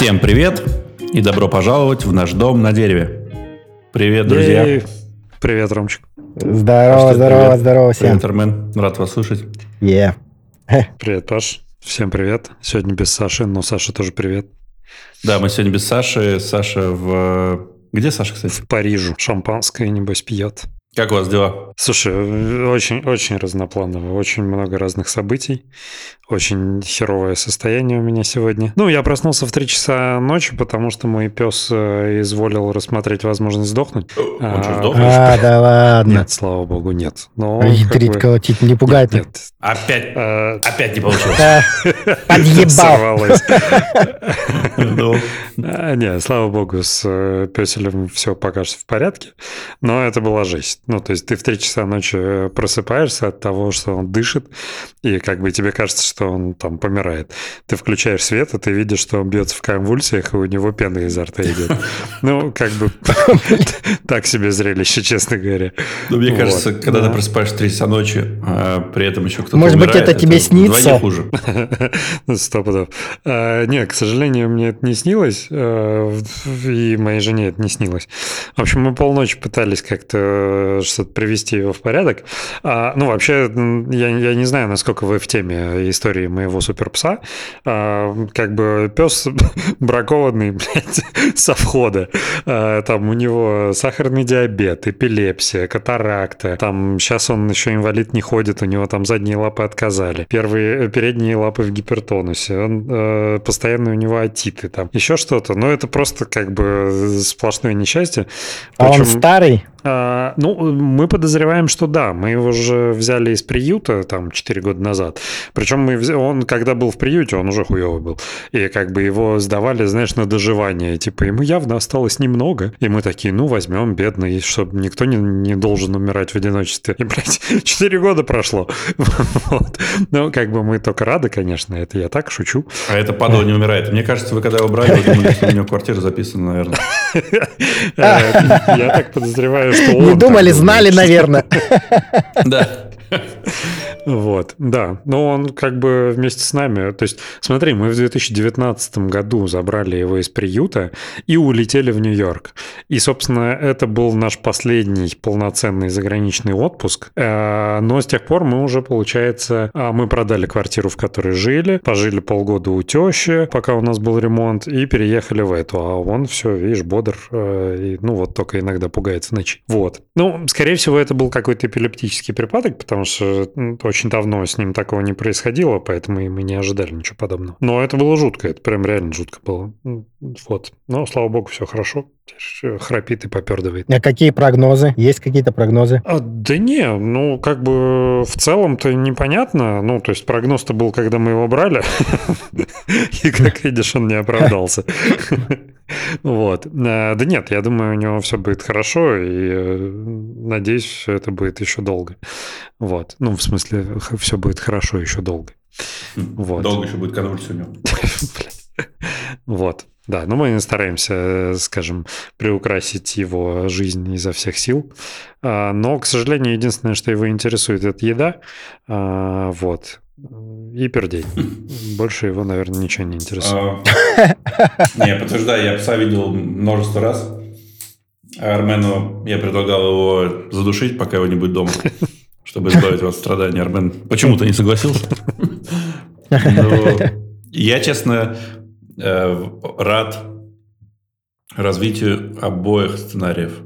Всем привет и добро пожаловать в наш дом на дереве. Привет, друзья. Привет, Ромчик. Здорово, Паш, здорово, привет. здорово всем. Привет, Армен. Рад вас слышать. Е. Привет, Паш. Всем привет. Сегодня без Саши, но Саша тоже привет. Да, мы сегодня без Саши. Саша в... Где Саша, кстати? В Парижу. Шампанское, небось, пьет. Как у вас дела? Слушай, очень-очень разнопланово, очень много разных событий, очень херовое состояние у меня сегодня. Ну, я проснулся в 3 часа ночи, потому что мой пес э, изволил рассмотреть возможность сдохнуть. Он А, что, сдох? А, да ладно. Нет, слава богу, нет. Но бы- колотить, не пугает. Нет, Опять, э, опять не получилось. Подъебал. Ну, А, Не, слава богу, с э, песелем все пока что в порядке, но это была жесть. Ну, то есть ты в 3 часа ночи э, просыпаешься от того, что он дышит, и как бы тебе кажется, что он там помирает. Ты включаешь свет, и ты видишь, что он бьется в конвульсиях, и у него пена изо рта идет. Ну, как бы так себе зрелище, честно говоря. ну, мне кажется, когда да. ты просыпаешься в 3 часа ночи, а при этом еще кто-то Может быть, это тебе снится? хуже. Ну, Сто пудов. А, Не, к сожалению, мне это не снилось, э, и моей жене это не снилось. В общем, мы полночи пытались как-то что-то привести его в порядок. А, Ну, вообще, я, я не знаю, насколько вы в теме истории моего суперпса. А, Как бы пес бракованный, блядь, со входа. А, Там у него сахарный диабет, эпилепсия, катаракта. Там сейчас он еще инвалид не ходит, у него там задние лапы отказали. Первые, э, передние лапы в гипертонусе. Он, э, постоянно у него отиты там. Еще что-то. Но это просто как бы сплошное несчастье. А он старый? А, ну, мы подозреваем, что да. Мы его же взяли из приюта там 4 года назад. Причем мы взя- он, когда был в приюте, он уже хуёвый был. И как бы его сдавали, знаешь, на доживание. Типа, ему явно осталось немного. И мы такие, ну, возьмем, бедный, чтобы никто не, не должен умирать в одиночестве. И, блядь, 4 года прошло. Вот. Ну, как бы мы только рады, конечно. Это я так шучу. А это падал не умирает. Мне кажется, вы когда его брали, вы думали, что у него квартира записана, наверное. Э, Я так подозреваю, что он Не думали, знали, наверное. Да. Вот, да. Но он как бы вместе с нами... То есть, смотри, мы в 2019 году забрали его из приюта и улетели в Нью-Йорк. И, собственно, это был наш последний полноценный заграничный отпуск. Э, Но с тех пор мы уже, получается, а, мы продали квартиру, в которой жили, пожили полгода у тещи, пока у нас был ремонт, и переехали в эту. А он все, видишь, бодр. э, и, ну, вот только иногда пугается ночи. Вот. Ну, скорее всего, это был какой-то эпилептический припадок, потому что м, очень давно с ним такого не происходило, поэтому и мы не ожидали ничего подобного. Но это было жутко, это прям реально жутко было. Вот. Но, слава богу, все хорошо. Э, Храпит и попердывает. А какие прогнозы? Есть какие-то прогнозы? А, да не, ну, как бы в целом-то непонятно. Ну, то есть прогноз-то был, когда мы его брали. И, как видишь, он не оправдался. Вот. А, Да нет, я думаю, у него все будет хорошо, и э, надеюсь, все это будет еще долго. Вот. Ну, в смысле, все будет хорошо еще долго. Вот. Долго еще будет конвульсия у него. Вот. Да, но мы стараемся, э, скажем, приукрасить его жизнь изо всех сил. А, Но, к сожалению, единственное, что его интересует, это еда. А, Вот. И пердей. Больше его, наверное, ничего не интересует. А, Не, подтверждаю, я пса видел множество раз. Армену я предлагал его задушить, пока его не будет дома, чтобы избавить его от страданий. Армен почему-то не согласился. Я, честно, э, рад развитию обоих сценариев.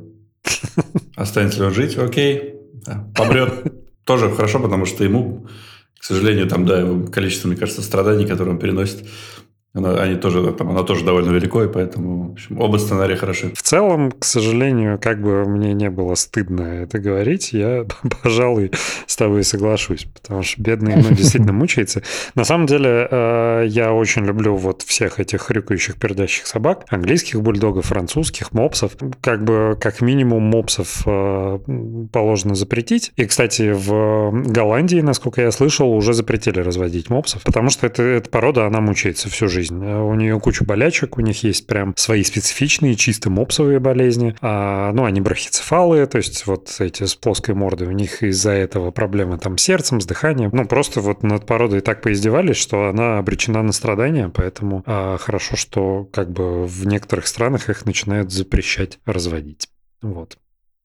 Останется ли он жить? Окей. Да. Помрет тоже хорошо, потому что ему, к сожалению, там, да, его количество, мне кажется, страданий, которые он переносит, оно, они тоже, там, оно тоже довольно велико, и поэтому, в общем, оба сценария хороши. В целом, к сожалению, как бы мне не было стыдно это говорить, я, пожалуй, с тобой соглашусь, потому что бедный, ну, действительно мучается. На самом деле, э, я очень люблю вот всех этих хрюкающих, пердящих собак, английских бульдогов, французских, мопсов. Как бы, как минимум, мопсов э, положено запретить. И, кстати, в Голландии, насколько я слышал, уже запретили разводить мопсов, потому что это, эта порода, она мучается всю жизнь. Жизнь. У нее куча болячек, у них есть прям свои специфичные, чисто мопсовые болезни. А, ну, они брахицефалы, то есть вот эти с плоской мордой, у них из-за этого проблемы там с сердцем, с дыханием. Ну, просто вот над породой так поиздевались, что она обречена на страдания, поэтому а, хорошо, что как бы в некоторых странах их начинают запрещать разводить. Вот.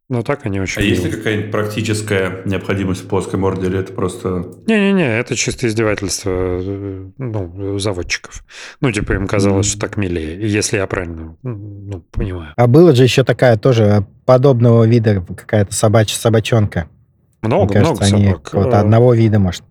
Но так они очень... А есть ли какая-нибудь практическая необходимость в плоской морде, или это просто... Не-не-не, это чисто издевательство э, ну, заводчиков. Ну, типа им казалось, mm-hmm. что так милее, если я правильно ну, понимаю. А была же еще такая тоже подобного вида какая-то собачья собачонка. Много, Мне кажется, много собак. Вот одного вида, может.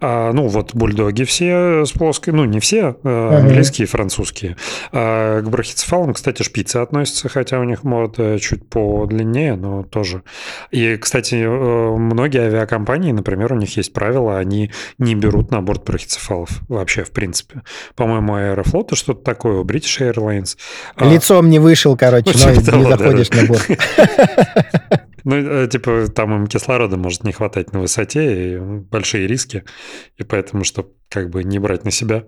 А, ну, вот бульдоги все с плоской, ну, не все, а, английские и французские. А к брахицефалам, кстати, шпицы относятся, хотя у них морда чуть подлиннее, но тоже. И, кстати, э, многие авиакомпании, например, у них есть правила, они не берут на борт брахицефалов вообще, в принципе. По-моему, Аэрофлота что-то такое, у British Airlines. А Лицом не вышел, короче, но не заходишь на борт. Ну, э, типа, там им кислорода может не хватать на высоте, и большие риски, и поэтому, чтобы как бы не брать на себя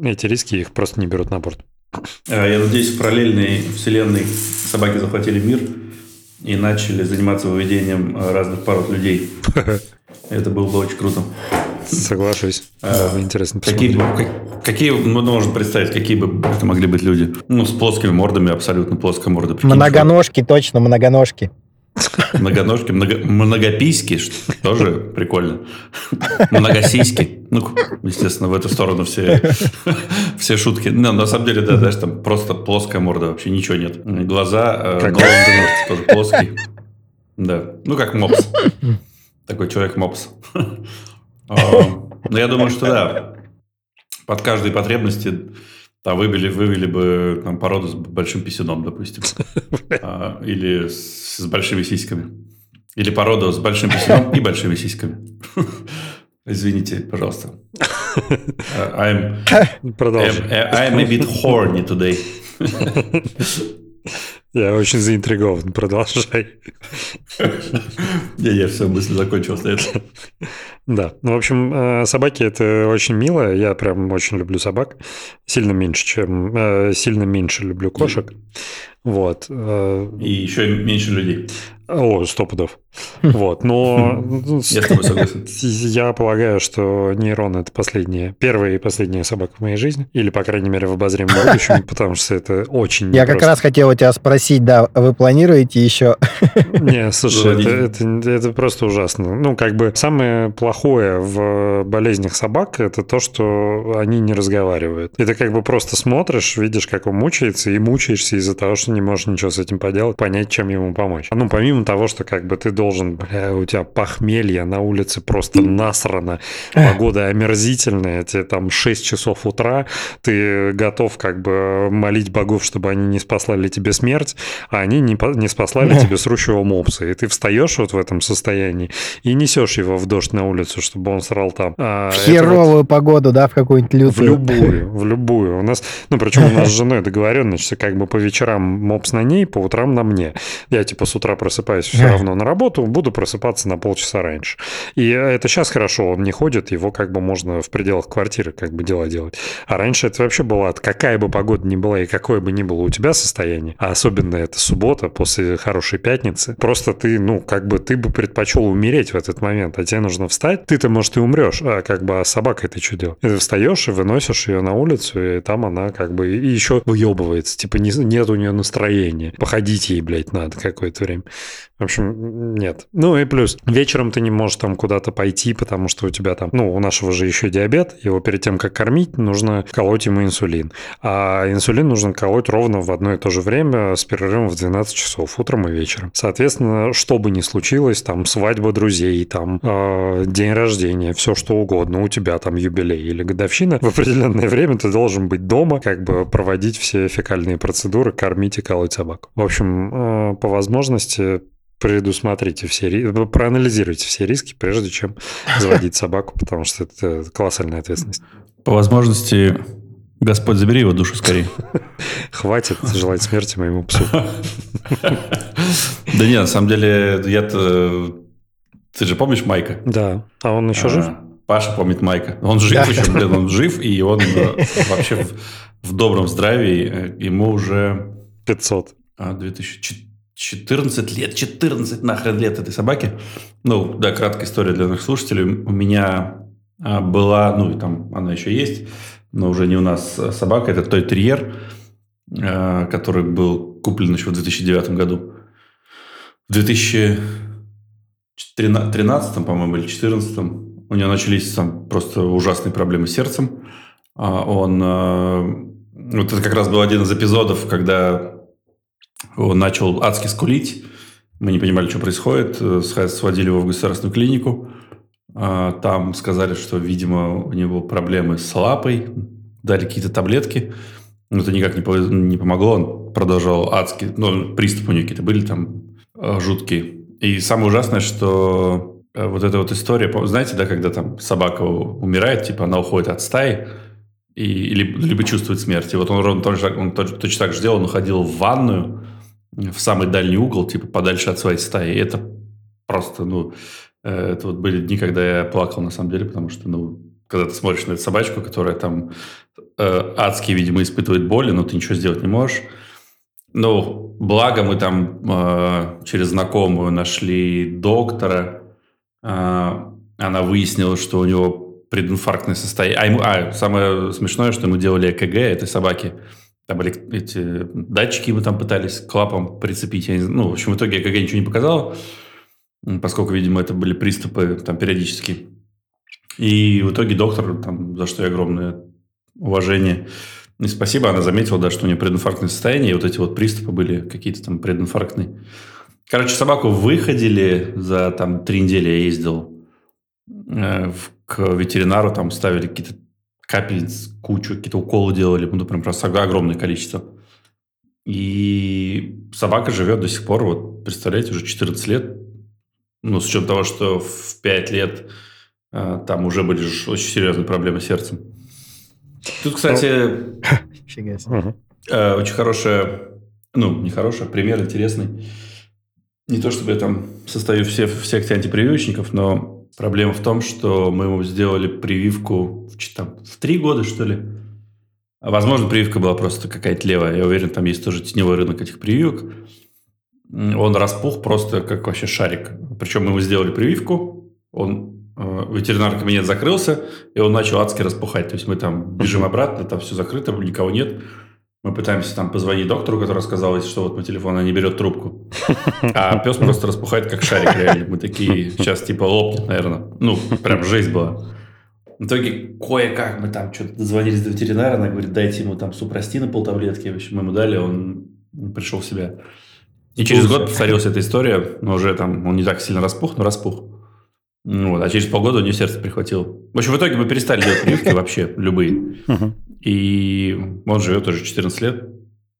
эти риски, их просто не берут на борт. А, я надеюсь, в параллельной вселенной собаки захватили мир и начали заниматься выведением э, разных пород людей. Это было бы очень круто. Соглашусь. А, интересно какие, какие, ну, можно представить, какие бы это могли быть люди? Ну, с плоскими мордами, абсолютно плоская морда. Многоножки, точно, многоножки. Многоножки, много, многопийски, что тоже прикольно. Многосиськи. Ну, естественно, в эту сторону все, все шутки. Но на самом деле, да, знаешь, там просто плоская морда, вообще ничего нет. Глаза, э, тоже плоский. Да, ну как мопс. Такой человек-мопс. А, но я думаю, что да, под каждой потребности а вывели, вывели бы там, породу с большим писюном, допустим. а, или с, с большими сиськами. Или породу с большим писюном и большими сиськами. Извините, пожалуйста. Uh, I'm, I'm, I'm a bit horny today. Я очень заинтригован. Продолжай. Я, я все, мысль закончилась на этом. Да. Ну, в общем, э, собаки – это очень мило. Я прям очень люблю собак. Сильно меньше, чем... Э, сильно меньше люблю кошек. Вот. Э, И еще меньше людей. О, сто пудов. Вот, но... Я полагаю, что нейрон – это последняя, первая и последняя собака в моей жизни. Или, по крайней мере, в обозримом будущем, потому что это очень Я как раз хотел у тебя спросить, да, вы планируете еще... Не, слушай, это просто ужасно. Ну, как бы самое плохое в болезнях собак – это то, что они не разговаривают. И ты как бы просто смотришь, видишь, как он мучается, и мучаешься из-за того, что не можешь ничего с этим поделать, понять, чем ему помочь. Ну, помимо того, что как бы ты должен, бля, у тебя похмелье, на улице просто насрано, погода омерзительная, тебе там 6 часов утра, ты готов как бы молить богов, чтобы они не спаслали тебе смерть, а они не, не спаслали тебе срущего мопса. И ты встаешь вот в этом состоянии и несешь его в дождь на улицу, чтобы он срал там. А, Херовую вот... погоду, да, в какую-нибудь лютую? В любую, в любую. У нас, ну, причем у нас с женой договоренность, что как бы по вечерам мопс на ней, по утрам на мне. Я типа с утра просыпаюсь все равно на работу, буду просыпаться на полчаса раньше. И это сейчас хорошо, он не ходит, его как бы можно в пределах квартиры как бы дела делать. А раньше это вообще было, какая бы погода ни была и какое бы ни было у тебя состояние, а особенно это суббота после хорошей пятницы, просто ты, ну, как бы ты бы предпочел умереть в этот момент, а тебе нужно встать, ты-то, может, и умрешь, а как бы а собака это что делать? Ты встаешь и выносишь ее на улицу, и там она как бы и еще выебывается, типа не, нет у нее настроения. Походить ей, блядь, надо какое-то время. В общем, нет. Ну и плюс, вечером ты не можешь там куда-то пойти, потому что у тебя там, ну, у нашего же еще диабет, его перед тем, как кормить, нужно колоть ему инсулин. А инсулин нужно колоть ровно в одно и то же время с перерывом в 12 часов, утром и вечером. Соответственно, что бы ни случилось, там свадьба друзей, там э, день рождения, все что угодно, у тебя там юбилей или годовщина, в определенное время ты должен быть дома, как бы проводить все фекальные процедуры, кормить и колоть собаку. В общем, э, по возможности предусмотрите все, проанализируйте все риски, прежде чем заводить собаку, потому что это колоссальная ответственность. По возможности, Господь, забери его душу скорее. Хватит желать смерти моему псу. Да нет, на самом деле, я-то... Ты же помнишь Майка? Да. А он еще жив? Паша помнит Майка. Он жив Да. еще, блин, он жив, и он э, вообще в, в добром здравии. Э, Ему уже 500. а, 2014 лет, 14 нахрен лет этой собаки. Ну, да, краткая история для наших слушателей. У меня а, была, ну, и там она еще есть, но уже не у нас а, собака, это той терьер, а, который был куплен еще в 2009 году. В 2013, по-моему, или 2014 у него начались там просто ужасные проблемы с сердцем. Он... Вот это как раз был один из эпизодов, когда он начал адски скулить. Мы не понимали, что происходит. Сводили его в государственную клинику. А, Там сказали, что, видимо, у него проблемы с лапой. Дали какие-то таблетки. Но это никак не, помогло. Он продолжал адски... Ну, приступы у него какие-то были там э, жуткие. И самое ужасное, что э, вот эта вот история... Знаете, да, когда там собака умирает, типа она уходит от стаи, и, либо, либо чувствует смерть. И вот он ровно тоже, так- он точно так же делал, он уходил в ванную, в самый дальний угол, типа подальше от своей стаи. И это просто, ну, э, это вот были дни, когда я плакал на самом деле, потому что, ну, когда ты смотришь на эту собачку, которая там э, адски, видимо, испытывает боли, но ты ничего сделать не можешь. Ну, благо мы там э, через знакомую нашли доктора. Э, она выяснила, что у него прединфарктное состояние. А, ему, а, самое смешное, что мы делали ЭКГ этой собаки. Там эти датчики мы там пытались к лапам прицепить. Я не. Ну, в общем, в итоге ЭКГ ничего не показало, м, поскольку, видимо, это были приступы там периодически. И в итоге доктор, там, за что я огромное уважение и спасибо, она заметила, да, что у нее прединфарктное состояние, и вот эти вот приступы были какие-то там прединфарктные. Короче, собаку выходили за там три недели, я ездил э, к ветеринару, там ставили какие-то капельниц, кучу, какие-то уколы делали, ну, прям просто огромное количество. И собака живет до сих пор, вот, представляете, уже 14 лет. Ну, с учетом того, что в 5 лет э, там уже были очень серьезные проблемы с сердцем. Тут, кстати. Э, очень хорошая, ну, не хорошая, пример интересный. Не то, чтобы я там состою все, в секте антипрививочников, но проблема в том, что мы ему сделали прививку в, там, в три года, что ли. Возможно, прививка была просто какая-то левая. Я уверен, там есть тоже теневой рынок этих прививок. Он распух просто как вообще шарик. Причем мы ему сделали прививку, он э, ветеринарный кабинет закрылся, и он начал адски распухать. То есть мы там бежим обратно, там все закрыто, никого нет. Мы пытаемся там позвонить доктору, который сказал, что, вот мой телефон, она не берет трубку. А пес просто распухает, как шарик реально. Мы такие, сейчас типа лопнет, наверное. Ну, прям жесть была. В итоге кое-как мы там что-то дозвонились до ветеринара, она говорит, дайте ему там супрастина полтаблетки. В общем, мы ему дали, он пришел в себя. И через год повторилась эта история, но уже там он не так сильно распух, но распух. Вот, а через полгода у него сердце прихватило. В общем, в итоге мы перестали делать прививки вообще, любые. И он живет уже 14 лет.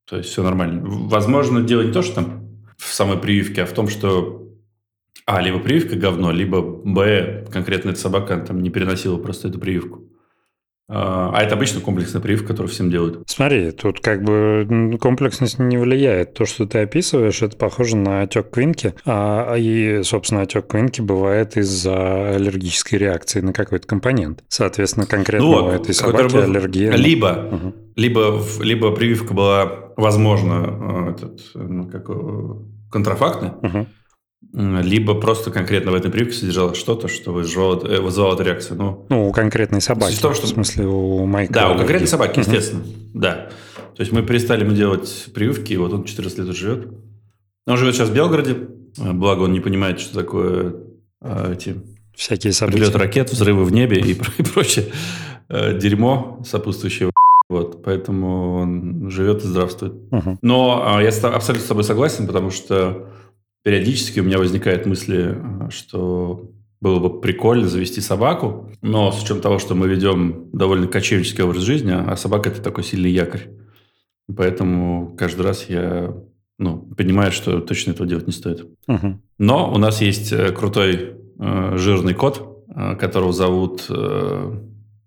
То есть все нормально. Возможно, дело не то, что там в самой прививке, а в том, что а, либо прививка говно, либо б, конкретно эта собака там не переносила просто эту прививку. А а это обычно комплексная прививка, которую всем делают. Смотри, тут как бы комплексность не влияет. То, что ты описываешь, это похоже на отек квинки. А, и, собственно, отек квинки бывает из-за аллергической реакции на какой-то компонент. Соответственно, конкретно Ну у этой который собаки был- аллергия. Либо, Мгм. либо, либо прививка была, возможно, э, этот, ну, как, контрафактная, Мгм. м, либо просто конкретно в этой прививке содержалось что-то, что вызывало, э, вызывало эту реакцию. Ну, Ну, у конкретной собаки. В том, что- В смысле, у Майка. Да, у конкретной собаки, Мгм. естественно. Да. То есть мы перестали ему делать прививки, и вот он 14 лет живет. Он живет сейчас в Белгороде. Э, Благо, он не понимает, что такое э, эти Всякие события. ракет, взрывы в небе и, и прочее дерьмо сопутствующее. Вот, поэтому он живет и здравствует. Мгм. Но а, я абсолютно с тобой согласен, потому что периодически у меня возникают мысли, а, что было бы прикольно завести собаку, но с учетом того, что мы ведем довольно кочевнический образ жизни, а собака – это такой сильный якорь. Поэтому каждый раз я ну, понимаю, что точно этого делать не стоит. Мгм. Но у нас есть э, крутой э, жирный кот, э, которого зовут... э,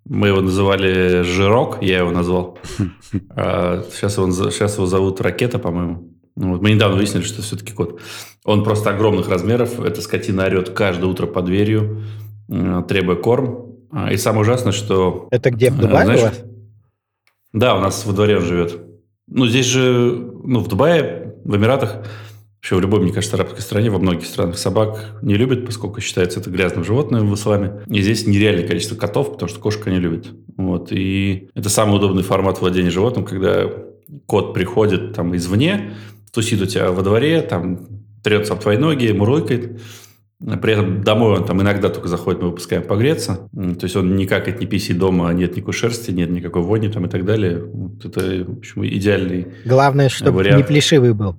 мы его называли Жирок, я его назвал. А сейчас, его, наз- сейчас его зовут Ракета, по-моему. Ну, вот мы недавно выяснили, что все-таки кот. Он просто огромных размеров. Эта скотина орет каждое утро под дверью, э, требуя корм. А, и самое ужасное, что... Это где, в Дубае знаешь, у вас? Да, у нас во дворе он живет. Ну, здесь же, ну, в Дубае, в Эмиратах, вообще в любой, мне кажется, арабской стране, во многих странах собак не любят, поскольку считается это грязным животным в исламе. И здесь нереальное количество котов, потому что кошка не любит. Вот. И это самый удобный формат владения животным, когда кот приходит там извне, тусит у тебя во дворе, там трется об твои ноги, мурлыкает. При этом домой он там иногда только заходит, мы выпускаем погреться. То есть он никак какает, не писит дома, нет никакой шерсти, нет никакой вони там и так далее. Вот это, в общем, идеальный Главное, чтобы вариант. не плешивый был.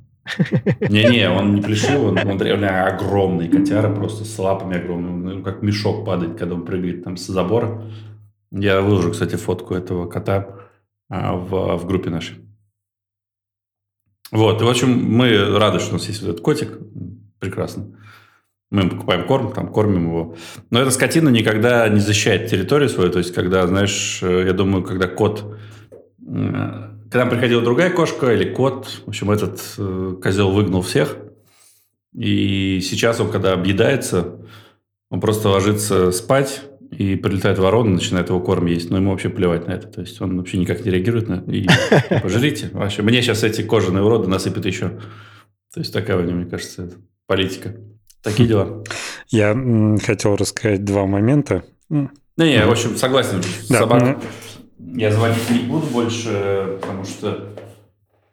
Не-не, он не плешивый, он, он реально огромный котяра, просто с лапами огромными. Ну, как мешок падает, когда он прыгает там с забора. Я выложу, кстати, фотку этого кота а, в, в группе нашей. Вот, и, в общем, мы рады, что у нас есть вот этот котик. Прекрасно. Мы покупаем корм, там кормим его. Но эта скотина никогда не защищает территорию свою. То есть, когда, знаешь, э, я думаю, когда кот... Э, когда приходила другая кошка или кот, в общем, этот э, козел выгнал всех. И сейчас он, когда объедается, он просто ложится спать, и прилетает ворона, начинает его корм есть. Но ему вообще плевать на это. То есть он вообще никак не реагирует на это. И пожрите. Вообще, мне сейчас эти кожаные уроды насыпят еще. То есть такая у него, мне кажется, политика. Такие дела. Я хотел рассказать два момента. Не, не, в общем, согласен. Да. Собак я звонить не буду больше, потому что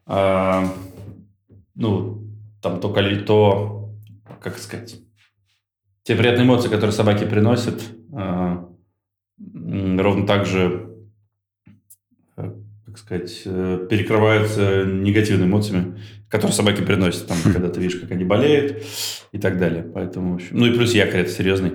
а, ну, там то, то, как сказать, те приятные эмоции, которые собаки приносят, ровно так же, э, как сказать, э, перекрываются негативными эмоциями, которые собаки приносят, там, когда ты видишь, как они болеют и так далее. Поэтому, в общем, ну и плюс якорь это серьезный.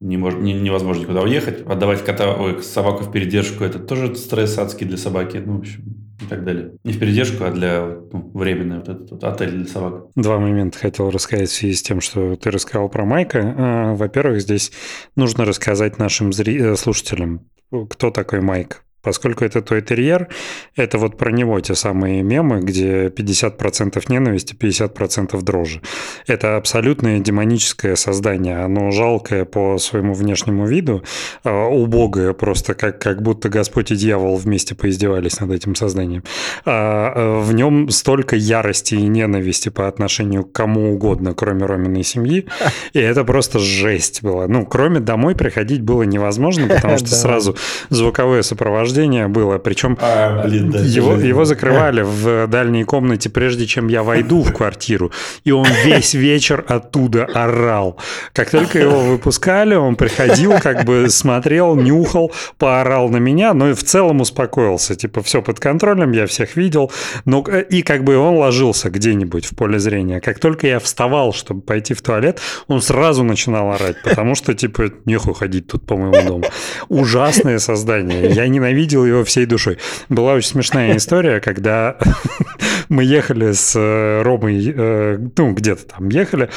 Не мож, не, невозможно никуда уехать. Отдавать кота, ой, собаку в передержку, это тоже стресс адский для собаки. Ну, в общем, и так далее. Не в передержку, а для ну, временный вот этот вот отель для собак. Два момента хотел рассказать в связи с тем, что ты рассказал про Майка. А, во-первых, здесь нужно рассказать нашим зри... Э, слушателям, кто такой Майк. Поскольку это той терьер, это вот про него те самые мемы, где 50% ненависти, 50% дрожи. Это абсолютное демоническое создание. Оно жалкое по своему внешнему виду, а, убогое просто, как, как будто Господь и дьявол вместе поиздевались над этим созданием. А, а в нем столько ярости и ненависти по отношению к кому угодно, кроме Роминой семьи. И это просто жесть была. Ну, кроме домой приходить было невозможно, потому что сразу звуковое сопровождение рождения было. Причем а, блин, да, его, его закрывали в дальней комнате, прежде чем я войду в квартиру. И он весь вечер оттуда орал. Как только его выпускали, он приходил, как бы смотрел, нюхал, поорал на меня, но и в целом успокоился. Типа, все под контролем, я всех видел. Но, и как бы он ложился где-нибудь в поле зрения. Как только я вставал, чтобы пойти в туалет, он сразу начинал орать, потому что, типа, нехуй ходить тут по моему дому. Ужасное создание. Я ненавидел ненавидел его всей душой. Была очень смешная история, когда мы ехали с э, Ромой, э, ну, где-то там ехали,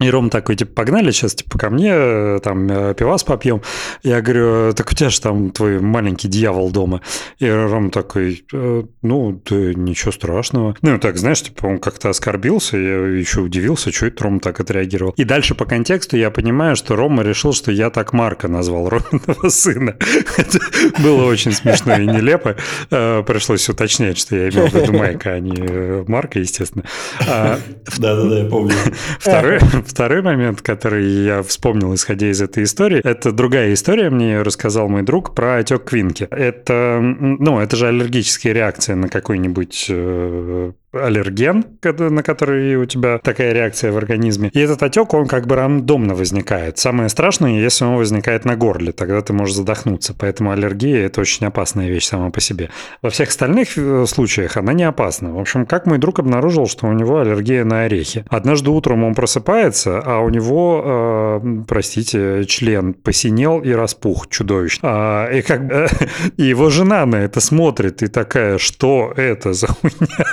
и Ром такой, типа, погнали сейчас, типа, ко мне, э, там, э, пивас попьем. Я говорю, так у тебя же там твой маленький дьявол дома. И Ром такой, «Э, ну, да ничего страшного. Ну, так, знаешь, типа, он как-то оскорбился, я еще удивился, что это Ром так отреагировал. И дальше по контексту я понимаю, что Рома решил, что я так Марка назвал Роминого сына. Это было очень смешно и нелепо. Пришлось уточнять, что я имел в виду Майка, а не Марка, естественно. А Да-да-да, я помню. Второй, Второй момент, который я вспомнил, исходя из этой истории, это другая история, мне ее рассказал мой друг про отек квинки. Это, ну, это же аллергические реакции на какой-нибудь э, аллерген, на который у тебя такая реакция в организме. И этот отек, он как бы рандомно возникает. Самое страшное, если он возникает на горле, тогда ты можешь задохнуться. Поэтому аллергия – это очень опасная вещь сама по себе. Во всех остальных э, случаях она не опасна. В общем, как мой друг обнаружил, что у него аллергия на орехи. Однажды утром он просыпается, а у него, э, простите, член посинел и распух чудовищно. А, и как и его жена на это смотрит и такая, что это за хуйня?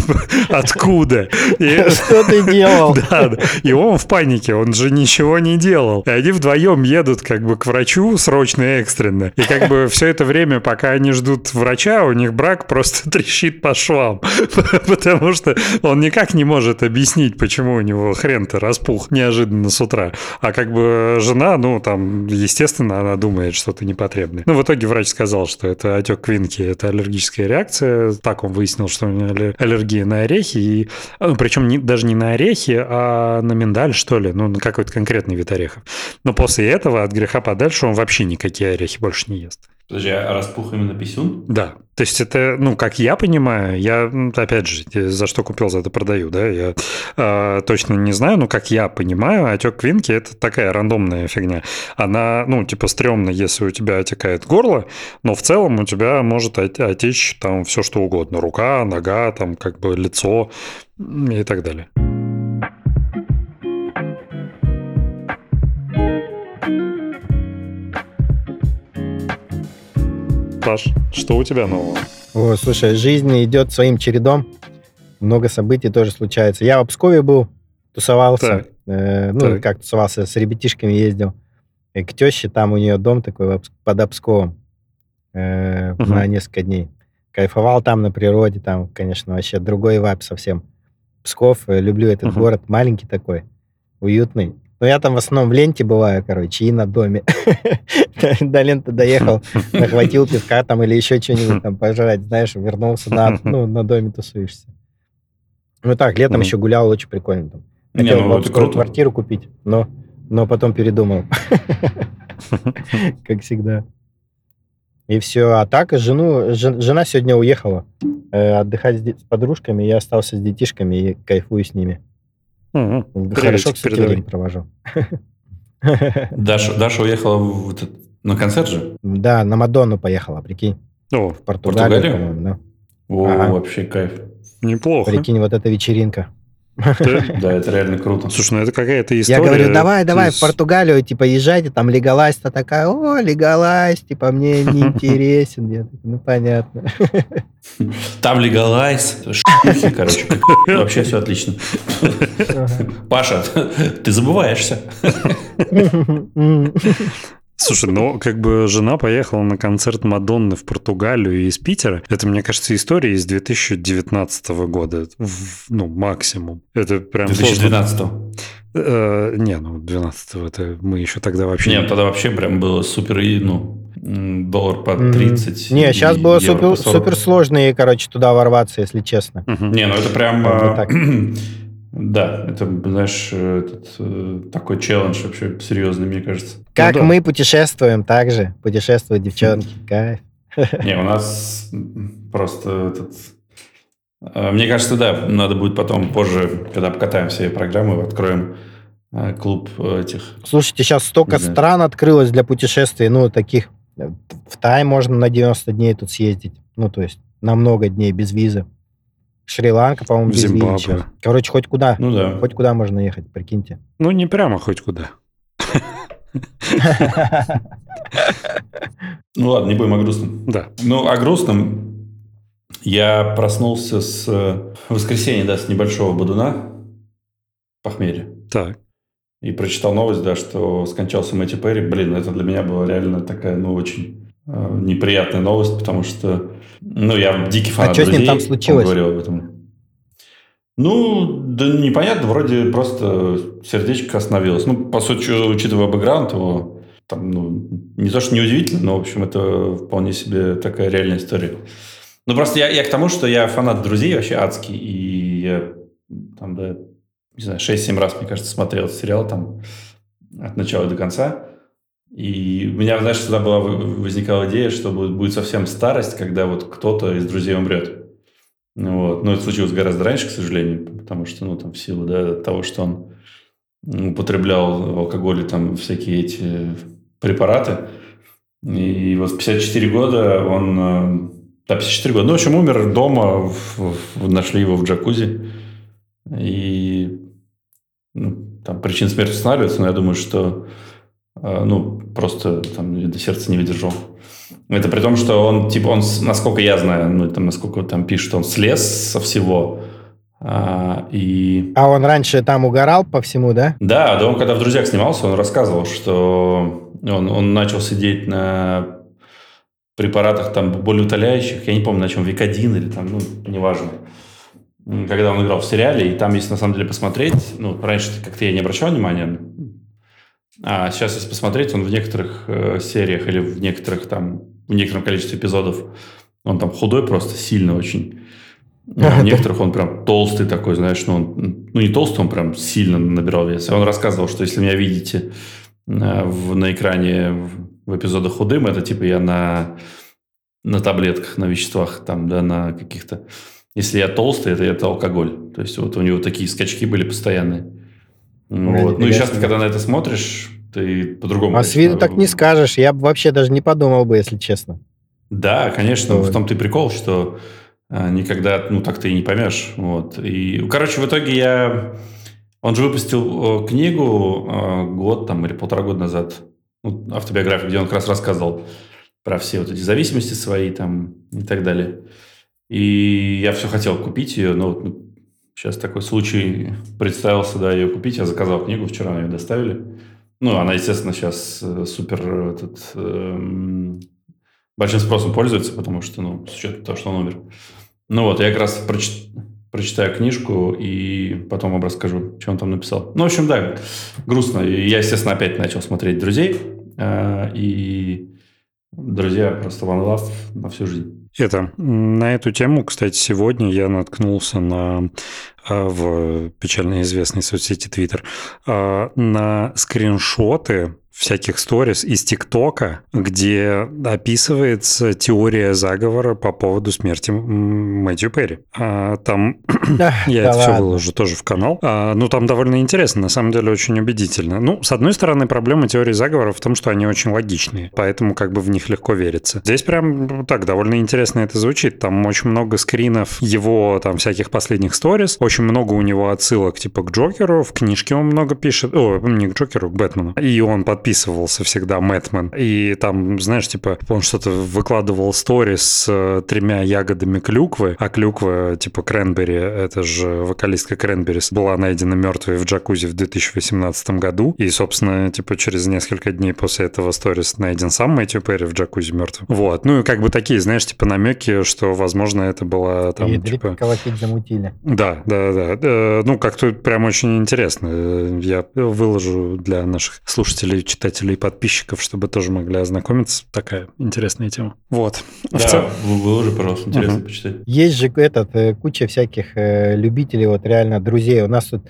Типа, откуда? И- Что ты делал? Да. И он в панике, он же ничего не делал. И они вдвоем едут как бы к врачу срочно и экстренно. И как бы все это время, пока они ждут врача, у них брак просто трещит по швам. Потому что он никак не может объяснить, почему у него хрен-то распух неожиданно с утра. А как бы жена, ну там, естественно, она думает что-то непотребное. Ну, в итоге врач сказал, что это отек квинки, это аллергическая реакция. Так он выяснил, что у него аллер- аллергия на орехи. И, ну, причем не- даже не на орехи, а на миндаль, что ли. Ну, на какой-то конкретный вид орехов. Но после этого от греха подальше он вообще никакие орехи больше не ест. Подожди, а распух именно писюн? Да. То есть это, ну, как я понимаю, я, м, опять же, за что купил, за это продаю, да, я э, точно не знаю, но как я понимаю, отек квинки – это такая рандомная фигня. Она, ну, типа, стрёмно, если у тебя отекает горло, но в целом у тебя может от- отечь там все что угодно. Рука, нога, там, как бы лицо и так далее. Паш, что у тебя нового? О, слушай, жизнь идет своим чередом. Много событий тоже случается. Я в Пскове был, тусовался. Так. Э, ну, Так. как тусовался, с ребятишками ездил. И к теще, там у нее дом такой под Псковом э, Мгм. на несколько дней. Кайфовал там на природе, там, конечно, вообще другой вайб совсем. Псков, э, люблю этот Мгм. город, маленький такой, уютный. Но я там в основном в ленте бываю, короче, и на доме. До ленты доехал, нахватил пивка там или еще что-нибудь там пожрать, знаешь, вернулся на, ну, на доме тусуешься. Ну так, летом Мгм. еще гулял, очень прикольно там. Не, Хотел ну это круто. квартиру купить, но, но потом передумал. Как всегда. И все. А так, жену, жен- жена сегодня уехала э, отдыхать с подружками, я остался с детишками и кайфую с ними. Мгм. Хорошо, кстати, провожу. Даша, Даша уехала в этот- на концерт же? Да, на Мадонну поехала, прикинь. О, В Португалию, Португалию? да. О, Ага. вообще кайф. неплохо. Прикинь, вот эта вечеринка. Да. Это реально круто. Слушай, ну это какая-то история. Я говорю, давай, давай, в Португалию, типа, езжайте, там легалайз-то такая, о, легалайз, типа, мне не интересен. Я такой, ну, понятно. Там легалайз, ш**хи, короче. Вообще все отлично. Паша, ты забываешься. Слушай, ну как бы жена поехала на концерт Мадонны в Португалию из Питера. Это, мне кажется, история из 2019 года. В- Ну, максимум. Это прям сложно. 2012 Э, не, ну, 12 это мы еще тогда вообще... Нет, тогда вообще прям было супер, и, ну, доллар по Мгм. 30. Не, и сейчас было супер, по 40. супер сложно, короче, туда ворваться, если честно. Мгм. Не, ну это прям... Бы а, так. Да, это, знаешь, этот, э, такой челлендж вообще серьезный, мне кажется. Как да. мы путешествуем, так же путешествуют девчонки. Кайф. Не, у нас просто этот... э, Мне кажется, да, надо будет потом позже, когда покатаем все программы, откроем э, клуб э, этих... Слушайте, сейчас столько знаю. стран открылось для путешествий, ну, таких... э, В Тай можно на 90 дней тут съездить. Ну, то есть на много дней без визы. Шри-Ланка, по-моему, В без Зимбабве. сейчас. Короче, хоть куда. Ну да. Хоть куда можно ехать, прикиньте. Ну, не прямо хоть куда. Ну ладно, не будем о грустном. Да. Ну, о грустном я проснулся с э, в воскресенье, да, с небольшого бодуна, похмелья. Так. И прочитал новость, да, что скончался Мэтью Перри. Блин, это для меня была реально такая, ну, очень неприятная новость, потому что, ну, я дикий фанат А чё с ним там случилось? говорил об этом. Ну, да непонятно, вроде просто сердечко остановилось. Ну, по сути, учитывая бэкграунд его, там, ну, не то, что неудивительно, но, в общем, это вполне себе такая реальная история. Ну, просто я, я к тому, что я фанат «Друзей» вообще адский, и я там, да, не знаю, 6-7 раз, мне кажется, смотрел сериал там от начала до конца. И у меня, знаешь, всегда была, возникала идея, что будет, будет совсем старость, когда вот кто-то из друзей умрет. Вот. Но это случилось гораздо раньше, к сожалению, потому что, ну, там, в силу, да, того, что он употреблял в алкоголе там всякие эти препараты. И вот в 54 года он... э, Да, 54 года. Ну, в общем, умер дома, в- в- нашли его в джакузи. И ну, там причин смерти устанавливается, но я думаю, что ну, просто там видно, сердце не выдержал. Это при том, что он, типа, он, насколько я знаю, ну, там, насколько там пишут, он слез со всего, А, и... А он раньше там угорал по всему, да? Да, да он когда в «Друзьях» снимался, он рассказывал, что он, он начал сидеть на препаратах там более утоляющих, я не помню, на чем, Викодин или там, ну, неважно. Когда он играл в сериале, и там, если на самом деле посмотреть, ну, раньше как-то я не обращал внимания, а сейчас, если посмотреть, он в некоторых э, сериях или в некоторых там, в некотором количестве эпизодов, он там худой просто, сильно очень. А в некоторых он прям толстый такой, знаешь, ну, он, ну не толстый, он прям сильно набирал вес. Он рассказывал, что если меня видите э, в, на экране в, в эпизодах худым, это типа я на, на таблетках, на веществах, там, да, на каких-то... Если я толстый, это, это алкоголь. То есть вот у него такие скачки были постоянные. Вот. Ну и сейчас, когда на это смотришь, ты по-другому... А с виду так не скажешь. Я бы вообще даже не подумал бы, если честно. Да, конечно. Что... В том ты прикол, что а, никогда, ну, так ты и не поймешь. Вот. И, короче, в итоге я... Он же выпустил книгу а, год там или полтора года назад, ну, автобиографию, где он как раз рассказывал про все вот эти зависимости свои там и так далее. И я все хотел купить ее, но вот ну, Сейчас такой случай представился, да, ее купить. Я заказал книгу, вчера ее доставили. Ну, она, естественно, сейчас э, супер этот, эм, большим спросом пользуется, потому что, ну, с учетом того, что он умер. Ну вот, я как раз проч... прочитаю книжку и потом вам расскажу, что он там написал. Ну, в общем, да, грустно. Я, естественно, опять начал смотреть «Друзей». Э, и «Друзья» просто one love на всю жизнь. Это, на эту тему, кстати, сегодня я наткнулся на а, в печально известной соцсети Twitter а, на скриншоты всяких сторис из ТикТока, где описывается теория заговора по поводу смерти Мэтью Перри. А, там я это все выложу тоже в канал. А, ну, там довольно интересно, на самом деле очень убедительно. Ну, с одной стороны, проблема теории заговора в том, что они очень логичные, поэтому как бы в них легко верится. Здесь прям так довольно интересно это звучит. Там очень много скринов его там всяких последних сторис, очень много у него отсылок типа к Джокеру, в книжке он много пишет, о, не к Джокеру, к Бэтмену. И он подписывает подписывался всегда Мэтмен. И там, знаешь, типа, он что-то выкладывал сторис с э, тремя ягодами клюквы, а клюква, типа, Кренбери, это же вокалистка Кренберис, была найдена мертвой в джакузи в 2018 году. И, собственно, типа, через несколько дней после этого сторис найден сам Мэтью Перри в джакузи мертвым. Вот. Ну и как бы такие, знаешь, типа, намеки, что, возможно, это была там, и типа... замутили. Да, да, да. Э, ну, как-то прям очень интересно. Я выложу для наших слушателей читателей и подписчиков, чтобы тоже могли ознакомиться. Такая интересная тема. Вот. Да, цел... выложи, пожалуйста, интересно uh-huh. почитать. Есть же этот, э, куча всяких э, любителей, вот реально друзей. У нас тут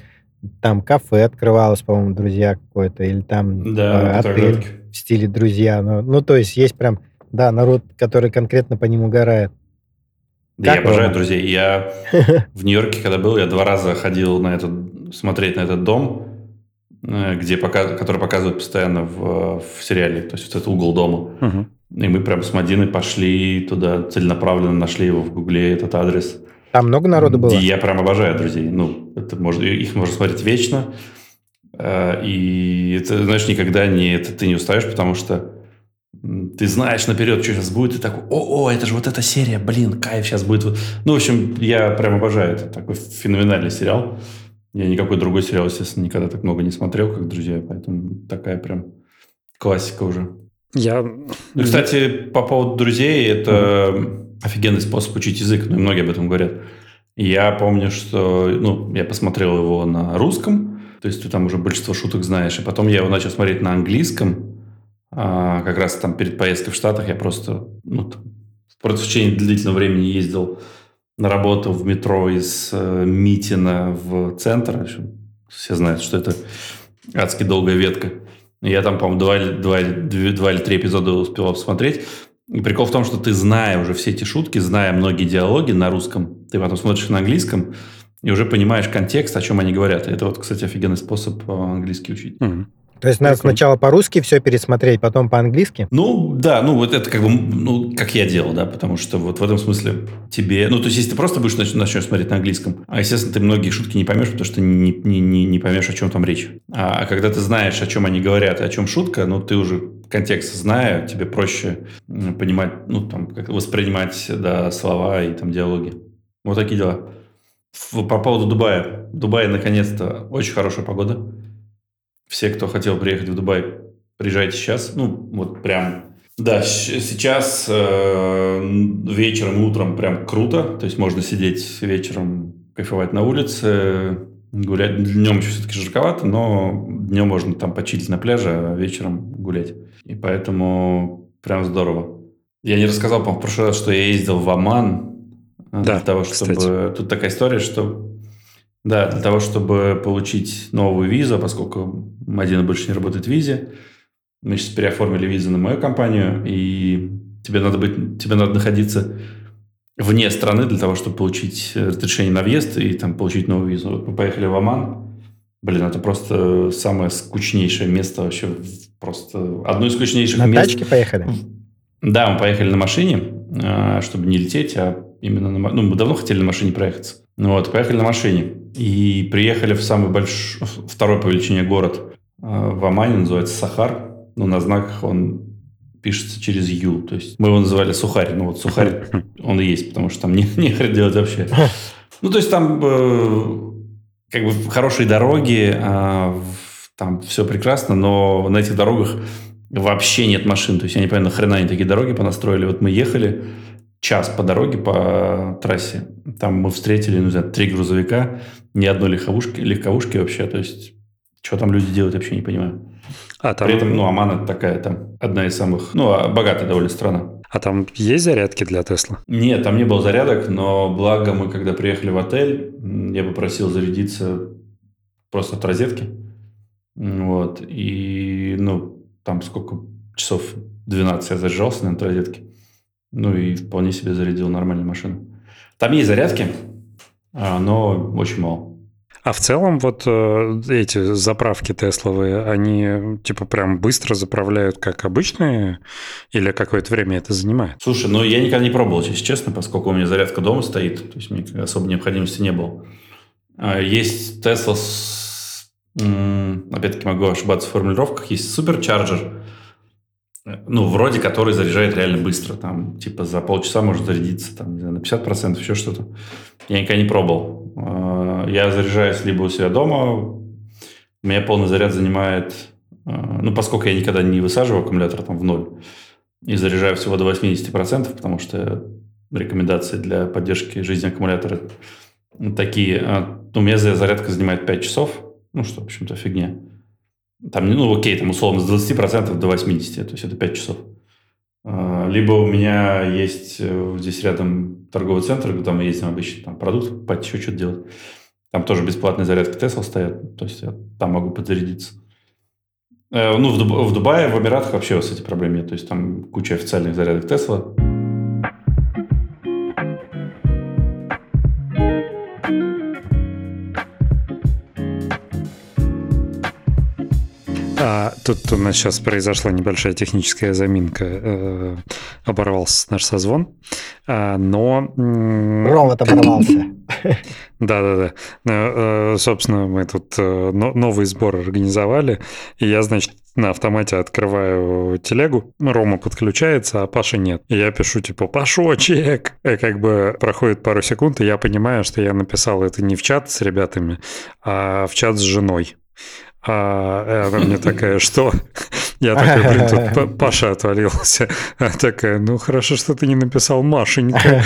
там кафе открывалось, по-моему, друзья какое-то, или там да, э, отель в стиле друзья. Ну, ну, то есть есть прям, да, народ, который конкретно по ним угорает. Да, как я обожаю друзей. Я в Нью-Йорке, когда был, я два раза ходил на этот, смотреть на этот дом. Э, где показ... который показывают постоянно в, в сериале. То есть вот это угол дома. Угу. И мы прям с Мадиной пошли туда целенаправленно, нашли его в Гугле, этот адрес. Там много народу было? И я прям обожаю друзей. Ну, это можно, их можно смотреть вечно. Э, и это, знаешь, никогда не, это, ты не устаешь, потому что ты знаешь наперед, что сейчас будет, и такой, о, о, это же вот эта серия, блин, кайф сейчас будет. Ну, в общем, я прям обожаю. Это такой феноменальный сериал. Я никакой другой сериал, естественно, никогда так много не смотрел, как «Друзья», поэтому такая прям классика уже. Я... Ну, кстати, по поводу «Друзей», это mm-hmm. офигенный способ учить язык, ну и многие об этом говорят. Я помню, что ну, я посмотрел его на русском, то есть ты там уже большинство шуток знаешь, и потом я его начал смотреть на английском, а, как раз там перед поездкой в Штатах я просто ну, в течение длительного времени ездил на работу в метро из э, Митина в центр. Все знают, что это адски долгая ветка. Я там, по-моему, два, два, два, два или три эпизода успел посмотреть. И прикол в том, что ты, зная уже все эти шутки, зная многие диалоги на русском, ты потом смотришь на английском и уже понимаешь контекст, о чем они говорят. Это вот, кстати, офигенный способ э, английский учить. Mm-hmm. То есть надо сначала по-русски все пересмотреть, потом по-английски? Ну, да, ну вот это как бы, ну, как я делал, да, потому что вот в этом смысле тебе... Ну, то есть, если ты просто будешь нач- начнешь смотреть на английском, а, естественно, ты многие шутки не поймешь, потому что не, не, не, не поймешь, о чем там речь. А, а когда ты знаешь, о чем они говорят и о чем шутка, ну, ты уже контекст зная, тебе проще понимать, ну, там, как воспринимать, да, слова и там диалоги. Вот такие дела. По поводу Дубая. В Дубае наконец-то очень хорошая погода. Все, кто хотел приехать в Дубай, приезжайте сейчас. Ну, вот прям да, сейчас э, вечером и утром прям круто. То есть можно сидеть вечером, кайфовать на улице, гулять. Днем еще все-таки жарковато, но днем можно там почилить на пляже, а вечером гулять. И поэтому прям здорово. Я не рассказал, по-моему, в прошлый раз, что я ездил в Оман э, да, для того, чтобы... Кстати. Тут такая история, что... Да, для того, чтобы получить новую визу, поскольку Мадина больше не работает в визе, мы сейчас переоформили визу на мою компанию, и тебе надо, быть, тебе надо находиться вне страны для того, чтобы получить разрешение на въезд и там получить новую визу. Вот мы поехали в Оман. Блин, это просто самое скучнейшее место вообще. Просто одно из скучнейших на мест. На тачке поехали? Да, мы поехали на машине, а, чтобы не лететь, а именно на... Ну, мы давно хотели на машине проехаться. Вот, поехали на машине. И приехали в самый большой, второй по величине город а, в Омане, называется Сахар ну, на знаках он пишется через Ю. То есть мы его называли сухарь. Ну, вот сухарь он и есть, потому что там не, не делать вообще. Ну, то есть там э, как бы хорошие дороги, э, там все прекрасно, но на этих дорогах вообще нет машин. То есть я не понимаю, нахрена они такие дороги понастроили. Вот мы ехали час по дороге, по трассе. Там мы встретили, ну, не знаю, три грузовика, ни одной легковушки, легковушки вообще. То есть что там люди делают, вообще не понимаю. А там... При этом, ну, Оман это такая там одна из самых, ну, а, богатая довольно страна. А там есть зарядки для Тесла? Нет, там не было зарядок, но благо мы, когда приехали в отель, я попросил зарядиться просто от розетки. Вот. И, ну, там сколько часов 12 я заряжался, наверное, от розетки. Ну, и вполне себе зарядил нормальную машину. Там есть зарядки, а, но очень мало. А в целом вот э, эти заправки Тесловые, они типа прям быстро заправляют, как обычные, или какое-то время это занимает? Слушай, ну я никогда не пробовал, если честно, поскольку у меня зарядка дома стоит, то есть мне особо необходимости не было. А, есть Tesla с, опять-таки могу ошибаться в формулировках, есть суперчарджер, ну, вроде который заряжает реально быстро, там, типа за полчаса может зарядиться, там, на 50%, еще что-то. Я никогда не пробовал. А, я заряжаюсь либо у себя дома, у меня полный заряд занимает, а, ну, поскольку я никогда не высаживаю аккумулятор там в ноль, и заряжаю всего до 80%, потому что рекомендации для поддержки жизни аккумулятора такие. У меня зарядка занимает 5 часов, ну, что, в общем-то, фигня. Там, ну, окей, там условно с 20% до 80%, то есть это 5 часов. А, либо у меня есть э, здесь рядом торговый центр, куда мы ездим обычно, там продукт, еще что-то делать. Там тоже бесплатные зарядки Tesla стоят, то есть я там могу подзарядиться. Э, ну, в, Дуб... в Дубае, в Эмиратах вообще с этой проблемой нет. То есть там куча официальных зарядок Tesla. А, тут у нас сейчас произошла небольшая техническая заминка. Э, оборвался наш созвон. А, но... Ровот оборвался. Да-да-да. Э, собственно, мы тут э, новый сбор организовали. И я, значит, на автомате открываю телегу, Рома подключается, а Паши нет. И я пишу типа «Пашочек!» и как бы проходит пару секунд, и я понимаю, что я написал это не в чат с ребятами, а в чат с женой. А она мне такая, что? Я такой, блин, тут Паша отвалился. Она такая, ну хорошо, что ты не написал Машенька.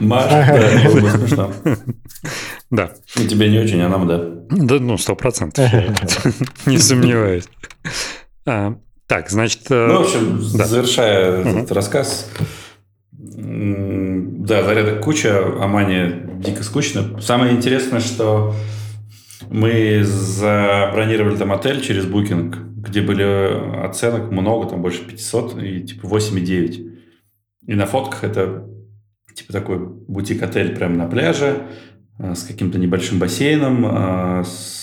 Маша, да. Да. И тебе не очень, а нам да. Да, ну, сто процентов. Не сомневаюсь. А, так, значит... Э, ну, в общем, завершая этот рассказ, да, зарядок куча, а Мане дико скучно. Самое интересное, что мы забронировали там отель через Booking, где были оценок много, там больше 500, и типа 8,9. И на фотках это типа такой бутик-отель прямо на пляже, э, с каким-то небольшим бассейном, э, с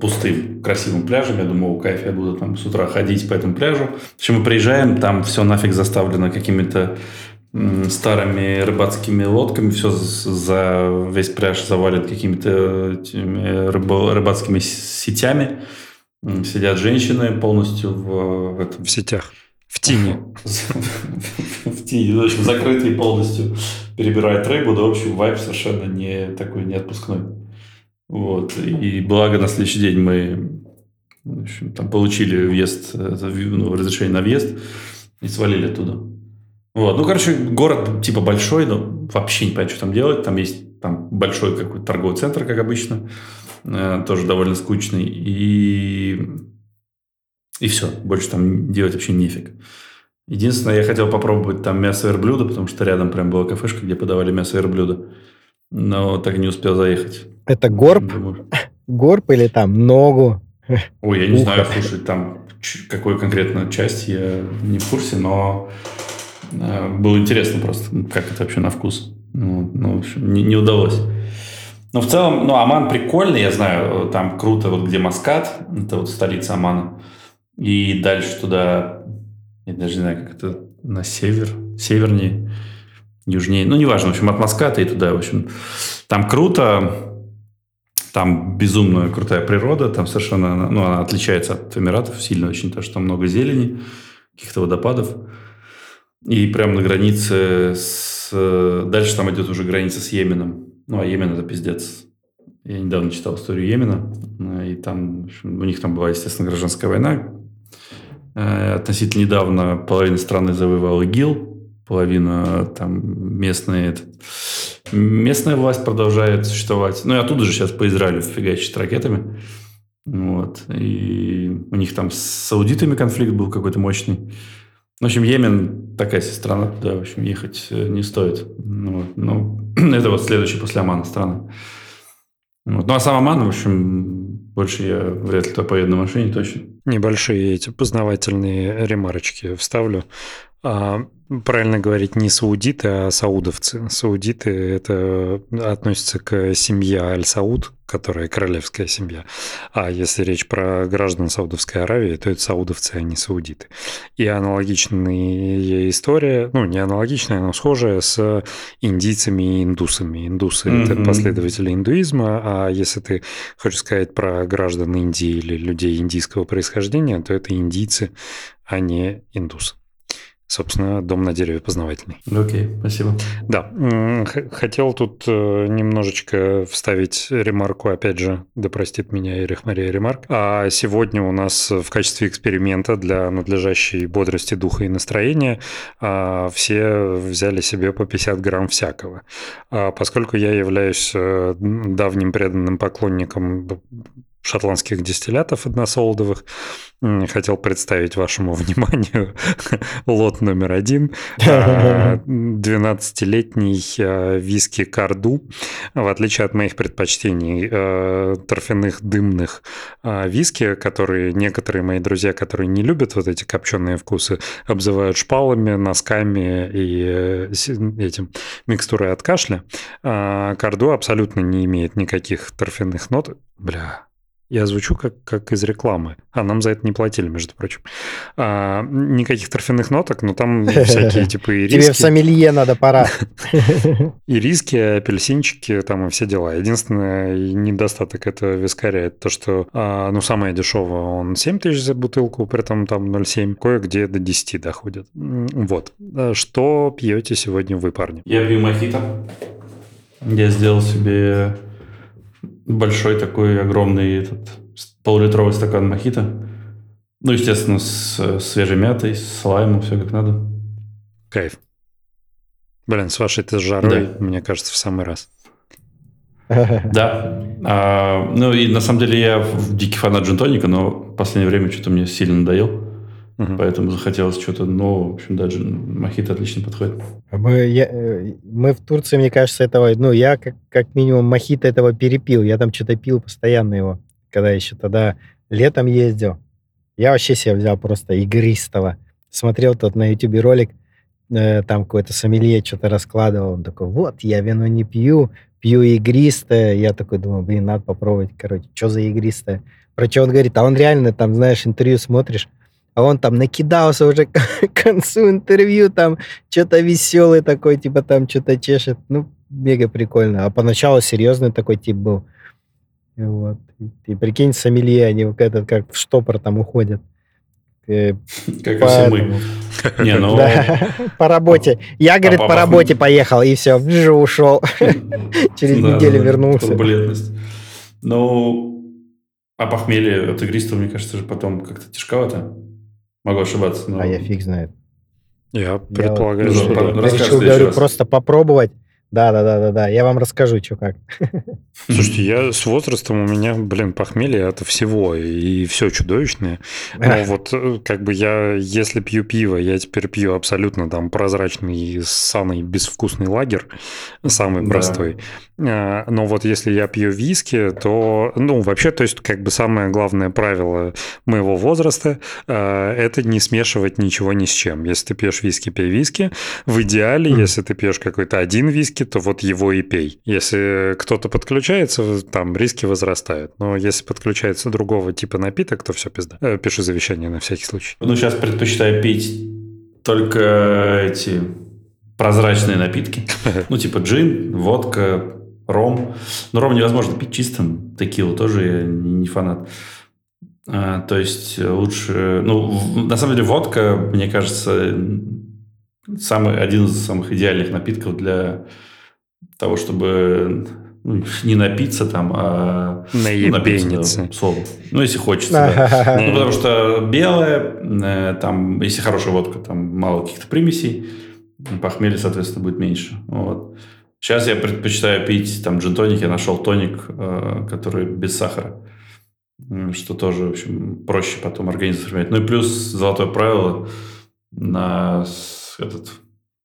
пустым, красивым пляжем. Я думал, кайф, я буду там с утра ходить по этому пляжу. В общем, мы приезжаем, там все нафиг заставлено какими-то старыми рыбацкими лодками, все за весь пляж завален какими-то рыбо, рыбацкими сетями. Сидят женщины полностью в, в этом. В сетях. В тени. В тени, в общем, закрытый полностью перебирает рыбу, да, в общем, вайп совершенно не такой, не отпускной. Вот. И благо на следующий день мы в общем, там получили въезд, ну, разрешение на въезд и свалили оттуда. Вот. Ну, короче, город типа большой, но вообще не понятно, что там делать. Там есть там большой какой-то торговый центр, как обычно, э, тоже довольно скучный. И, и все. Больше там делать вообще нефиг. Единственное, я хотел попробовать там мясо верблюда, потому что рядом прям была кафешка, где подавали мясо верблюда. Но так и не успел заехать. Это горб? Горб или там ногу? Ой, я не Ухо. знаю, слушай, там какой конкретно часть я не в курсе, но было интересно просто, как это вообще на вкус. Ну, ну в общем, не, не удалось. Но в целом, ну, Аман прикольный, я знаю, там круто, вот где Маскат, это вот столица Амана. И дальше туда, я даже не знаю, как это, на север, севернее, южнее, ну, неважно, в общем, от Маската и туда, в общем, там круто, там безумно крутая природа, там совершенно, ну, она отличается от Эмиратов сильно очень, то, что там много зелени, каких-то водопадов. И прямо на границе с... Дальше там идет уже граница с Йеменом. Ну, а Йемен это пиздец. Я недавно читал историю Йемена, и там, у них там была, естественно, гражданская война. Э, относительно недавно половина страны завоевал ИГИЛ, половина там местные Местная власть продолжает существовать. Ну и оттуда же сейчас по Израилю фигачат ракетами. Вот. И у них там с саудитами конфликт был какой-то мощный. В общем, Йемен такая страна, туда, в общем, ехать э, не стоит. Ну. Ну, это вот следующая после Омана страна. Вот. Ну, а сам Оман, в общем, больше я вряд ли туда поеду на машине точно. Небольшие эти познавательные ремарочки вставлю. А, правильно говорить не саудиты, а саудовцы. Саудиты это относятся к семье Аль-Сауд, которая королевская семья. А если речь про граждан Саудовской Аравии, то это саудовцы, а не саудиты. И аналогичная история, ну не аналогичная, но схожая с индийцами и индусами. Индусы mm-hmm. это последователи индуизма, а если ты хочешь сказать про граждан Индии или людей индийского происхождения, то это индийцы, а не индусы. Собственно, дом на дереве познавательный. Окей, okay, спасибо. Да, хотел тут э, немножечко вставить ремарку, опять же, да простит меня Эрих Мария Ремарк. А сегодня у нас в качестве эксперимента для надлежащей бодрости духа и настроения а, все взяли себе по 50 грамм всякого. А поскольку я являюсь э, давним преданным поклонником шотландских дистиллятов односолодовых. Хотел представить вашему вниманию лот номер один. 12-летний а, а, виски Карду. В отличие от моих предпочтений а, торфяных дымных виски, которые некоторые мои друзья, которые не любят вот эти копченые вкусы, обзывают шпалами, носками и э, этим микстурой от кашля. Карду абсолютно не имеет никаких торфяных нот. Бля, я звучу как, как из рекламы. А нам за это не платили, между прочим. А, никаких торфяных ноток, но там всякие типа и риски. Тебе в сомелье надо, пора. И риски, апельсинчики, там и все дела. Единственный недостаток этого вискаря это то, что а, ну, самое дешевое, он 7 тысяч за бутылку, при этом там 0,7, кое-где до 10 доходит. Вот. А что пьете сегодня вы, парни? Я пью мохито. Я сделал себе большой такой огромный этот полулитровый стакан мохито. Ну, естественно, с свежей мятой, с лаймом, все как надо. Кайф. Блин, с вашей-то жарой, да. мне кажется, в самый раз. Да. А, ну и на самом деле я дикий фанат джинтоника, но в последнее время что-то мне сильно надоел. Угу. Поэтому захотелось что-то нового. В общем, даже мохито отлично подходит. Мы, я, э, мы в Турции, мне кажется, этого... Ну, я как, как минимум мохито этого перепил. Я там что-то пил постоянно его, когда еще тогда летом ездил. Я вообще себе взял просто игристого. Смотрел тот на YouTube ролик, э, там какой-то сомелье что-то раскладывал. Он такой, вот, я вино не пью, пью игристое. Я такой думаю, блин, надо попробовать. Короче, что за игристое? Про что он говорит? А он реально там, знаешь, интервью смотришь, а он там накидался уже к концу интервью, там что-то веселый такой, типа там что-то чешет. Ну, мега прикольно. А поначалу серьезный такой тип был. И вот. И, и прикинь, сомелье, они вот этот как в штопор там уходят. э, Как и все мы. поэтому. Не, ну... Да, по работе. Я, говорит, по- работе поехал, и все, ушел. Через Да, неделю да, вернулся. Турбулентность. Ну, а похмелье от игристого, мне кажется, же потом как-то тяжковато. Могу ошибаться, но... А я фиг знает. Я предполагаю, Ну, что да. ну, Я в решил, говорю, раз. просто попробовать. Да, да, да, да, да. Я вам расскажу, что как. Слушайте, я с возрастом у меня, блин, похмелье от всего, и все чудовищное. Но вот э, как бы я, если пью пиво, я теперь пью абсолютно там прозрачный, ссаный, безвкусный лагер, самый Да. простой. А, Но вот если я пью виски, то, ну, вообще, то есть как бы самое главное правило моего возраста а, – это не смешивать ничего ни с чем. Если ты пьешь виски, пей виски. В идеале, Мгм. если ты пьешь какой-то один виски, то вот его и пей. Если кто-то подключается, там риски возрастают. Но если подключается другого типа напиток, то все пизда. Э, Пиши завещание на всякий случай. Ну, сейчас предпочитаю пить только эти прозрачные напитки. Ну, типа джин, водка, ром. Но ром невозможно пить чистым. Текилу тоже я не не фанат. А, то есть лучше... Ну, на самом деле водка, мне кажется, самый, один из самых идеальных напитков для того, чтобы ну, не напиться там, а ну, напиться, Наебениться. да, словом. Ну, если хочется, да. Ну, потому что белая, э, там, если хорошая водка, там мало каких-то примесей, похмелья, соответственно, будет меньше. Вот. Сейчас я предпочитаю пить там джин-тоник, я нашел тоник, э, который без сахара, что тоже, в общем, проще потом организм воспринимать. Ну и плюс золотое правило на, этот,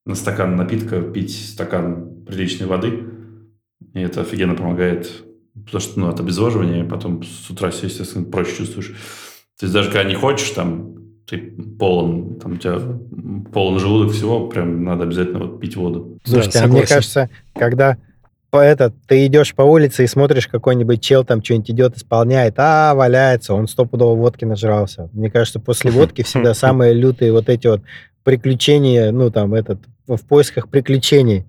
на стакан напитка пить стакан приличной воды, и это офигенно помогает Потому что, ну, от обезвоживания потом с утра естественно, проще чувствуешь. То есть даже когда не хочешь, там, ты полон, там, у тебя полон желудок всего, прям надо обязательно вот пить воду. Слушайте, Да, а мне кажется, когда по этот, ты идешь по улице и смотришь, какой-нибудь чел там что-нибудь идет, исполняет, а, валяется, он стопудово водки нажрался. Мне кажется, после водки всегда самые лютые вот эти вот приключения, ну, там, этот, в поисках приключений.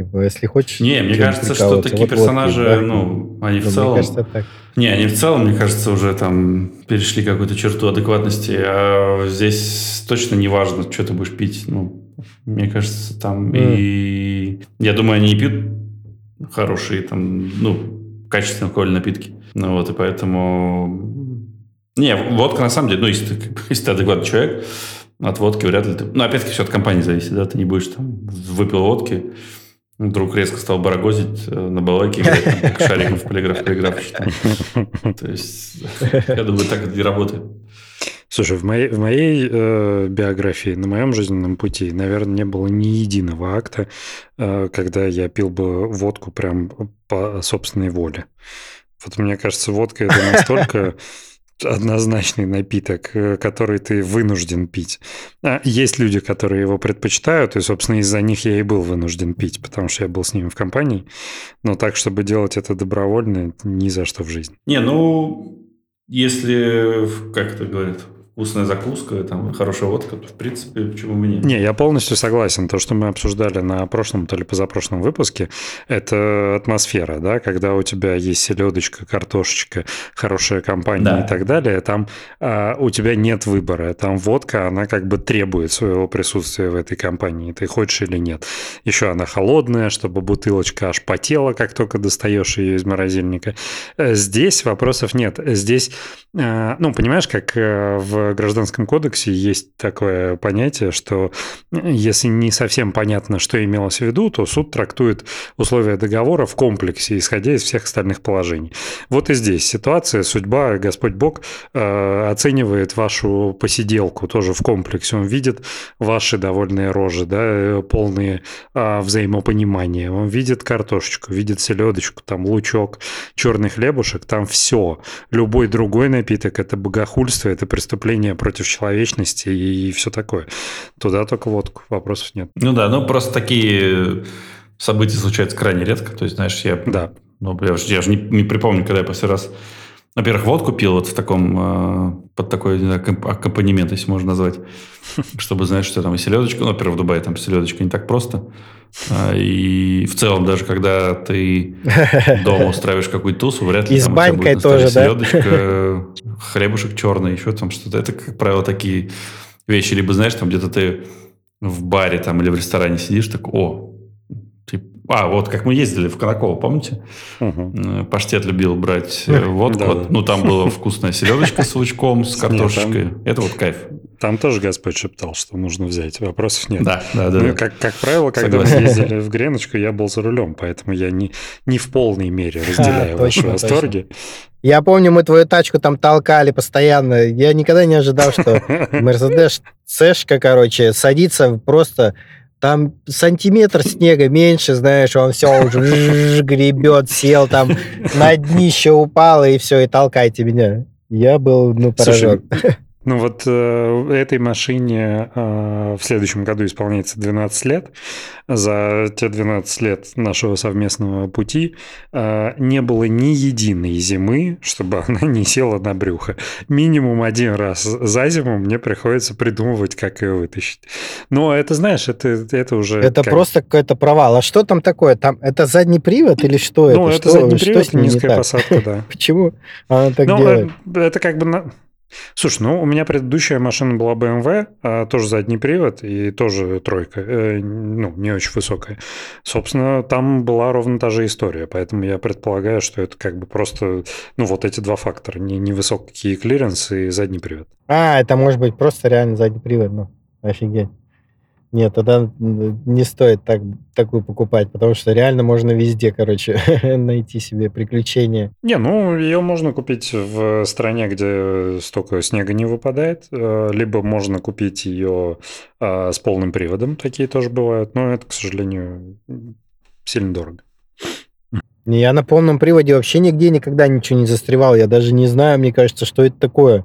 Типа, если хочешь... Не, мне кажется, что такие вот персонажи, да? ну, они в Ну, целом... Мне кажется, так. Не, они в целом, мне кажется, уже там перешли какую-то черту адекватности, а здесь точно не важно, что ты будешь пить. Ну, мне кажется, там и... Я думаю, они и пьют хорошие, там, ну, качественные алкогольные напитки. Ну вот, и поэтому... Не, водка на самом деле, ну, если ты, если ты адекватный человек, от водки вряд ли ты... Ну, опять-таки, все от компании зависит, да, ты не будешь там выпил водки, вдруг резко стал барагозить э, на балайке, играть шариком в полиграф, полиграф. То есть, я думаю, так это не работает. Слушай, в моей, в моей э, биографии, на моем жизненном пути, наверное, не было ни единого акта, э, когда я пил бы водку прям по собственной воле. Вот мне кажется, водка это настолько однозначный напиток, э, который ты вынужден пить. А есть люди, которые его предпочитают, и, собственно, из-за них я и был вынужден пить, потому что я был с ними в компании. Но так, чтобы делать это добровольно, ни за что в жизни. Не, ну, если, как это говорят, вкусная закуска, там, хорошая водка, в принципе, почему бы нет? Не, я полностью согласен. То, что мы обсуждали на прошлом, то ли позапрошлом выпуске, это атмосфера, да, когда у тебя есть селедочка, картошечка, хорошая компания Да. и так далее, там а, у тебя нет выбора. Там водка, она как бы требует своего присутствия в этой компании, ты хочешь или нет. Еще она холодная, чтобы бутылочка аж потела, как только достаешь ее из морозильника. Э, Здесь вопросов нет. Здесь, э, ну, понимаешь, как э, в Гражданском кодексе есть такое понятие, что э, если не совсем понятно, что имелось в виду, то суд трактует условия договора в комплексе, исходя из всех остальных положений. Вот и здесь ситуация, судьба, Господь Бог э, оценивает вашу посиделку тоже в комплексе. Он видит ваши довольные рожи, да, э, полные а, взаимопонимания. Он видит картошечку, видит селедочку, там лучок, черный хлебушек, там все. Любой другой напиток – это богохульство, это преступление против человечности и все такое. Туда только водку, вопросов нет. Ну да, ну просто такие события случаются крайне редко. То есть, знаешь, я, Да. ну, я, же, я же не, не припомню, когда я последний раз, во-первых, водку пил вот в таком, э, под такой, не знаю, аккомп- аккомпанемент, если можно назвать, чтобы знать, что там и селедочка, ну, во-первых, в Дубае там селедочка не так просто. А, И в целом, даже когда ты дома устраиваешь какую-то тусу, вряд ли И с там тебя банькой будет тоже, да? селедочка, хлебушек черный, еще там что-то. Это, как правило, такие вещи. Либо, знаешь, там где-то ты в баре там или в ресторане сидишь, так, о. А, вот как мы ездили в Конаково, помните? Угу. Паштет любил брать э, водку. Да, да. Ну, там была вкусная селедочка с лучком, с картошечкой. Нет, там... Это вот кайф. Там тоже Господь шептал, что нужно взять. Вопросов нет. Да, да, да. Ну, как, как правило, когда Согласен. мы ездили в Греночку, я был за рулем, поэтому я не, не в полной мере разделяю а, ваши точно, восторги. Точно. Я помню, мы твою тачку там толкали постоянно. Я никогда не ожидал, что Мерседес Сэшка, короче, садится просто там сантиметр снега меньше, знаешь, он все уже гребет, сел там, на днище упал, и все, и толкайте меня. Я был, ну, поражен. Слушай, ну вот э, этой машине э, в следующем году исполняется 12 лет. За те 12 лет нашего совместного пути э, не было ни единой зимы, чтобы она не села на брюхо. Минимум один раз за зиму мне приходится придумывать, как ее вытащить. Но это, знаешь, это, это уже... Это как... просто какой-то провал. А что там такое? Там это задний привод или что ну, это? это что, задний привод что низкая посадка, да. Почему она так ну, делает? Это как бы... Слушай, ну у меня предыдущая машина была BMW, а, тоже задний привод и тоже тройка, э, ну не очень высокая. Собственно, там была ровно та же история, поэтому я предполагаю, что это как бы просто, ну вот эти два фактора, не, невысокий клиренс и задний привод. А, это может быть просто реально задний привод, ну офигеть. Нет, тогда не стоит так, такую покупать, потому что реально можно везде, короче, найти себе приключения. Не, ну, ее можно купить в стране, где столько снега не выпадает, э, либо можно купить ее а, с полным приводом, такие тоже бывают, но это, к сожалению, сильно дорого. Я на полном приводе вообще нигде никогда ничего не застревал, я даже не знаю, мне кажется, что это такое.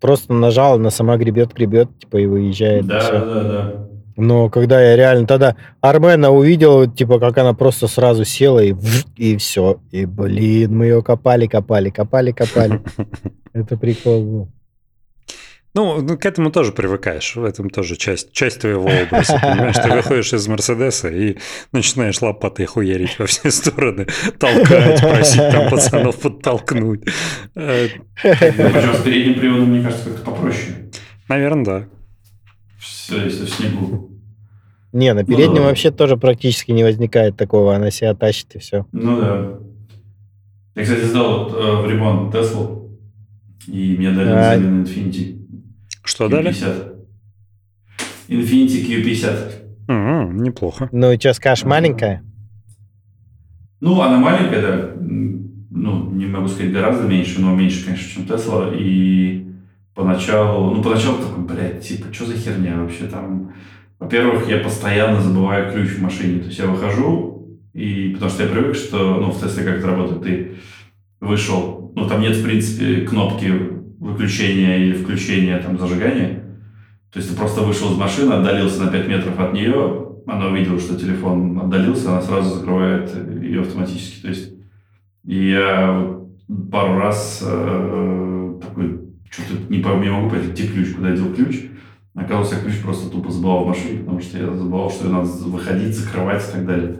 Просто нажал, она сама гребет, гребет, типа и выезжает. Да, и да, да. Но когда я реально тогда Армена увидел, типа, как она просто сразу села и, и все. И, блин, мы ее копали, копали, копали, копали. Это прикол был. Ну, ну, к этому тоже привыкаешь. В этом тоже часть, часть твоего образа. Понимаешь, ты выходишь из Мерседеса и начинаешь лопатой хуерить во все стороны, толкать, просить там пацанов подтолкнуть. Причем с передним приводом, мне кажется, как-то попроще. Наверное, да все, если в снегу. Не, на переднем ну, вообще тоже практически не возникает такого, она себя тащит и все. Ну да. Я, кстати, сдал вот, э, в ремонт Теслу, и мне дали а... взамен Infiniti. Что Q50. дали? Infiniti Q50. А, неплохо. Ну и что, скажешь, маленькая? Ну, она маленькая, да. Ну, не могу сказать гораздо меньше, но меньше, конечно, чем Тесла. И поначалу, ну, поначалу такой, блядь, типа, что за херня вообще там? Во-первых, я постоянно забываю ключ в машине. То есть я выхожу, и потому что я привык, что, ну, в Тесле как это работает, ты вышел, ну, там нет, в принципе, кнопки выключения или включения, там, зажигания. То есть ты просто вышел из машины, отдалился на 5 метров от нее, она увидела, что телефон отдалился, она сразу закрывает ее автоматически. То есть и я пару раз э, такой что-то не, не могу понять, где ключ, куда я дел ключ. Оказывается, ключ просто тупо забывал в машине, потому что я забывал, что надо выходить, закрывать и так далее.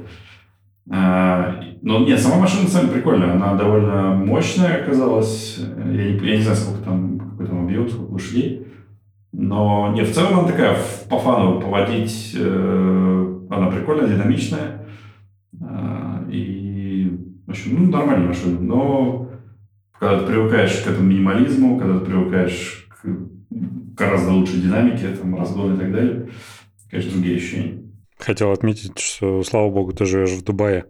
А, но нет, сама машина, деле, прикольная. Она довольно мощная оказалась. Я не, я не знаю, сколько там, какой там объем, сколько лошадей. Но не, в целом она такая, по фану поводить, э, она прикольная, динамичная. Э, и, в общем, ну, нормальная машина. Но когда ты привыкаешь к этому минимализму, когда ты привыкаешь к гораздо лучшей динамике, там, разгону и так далее, конечно, другие ощущения. Хотел отметить, что, слава богу, ты живешь в Дубае,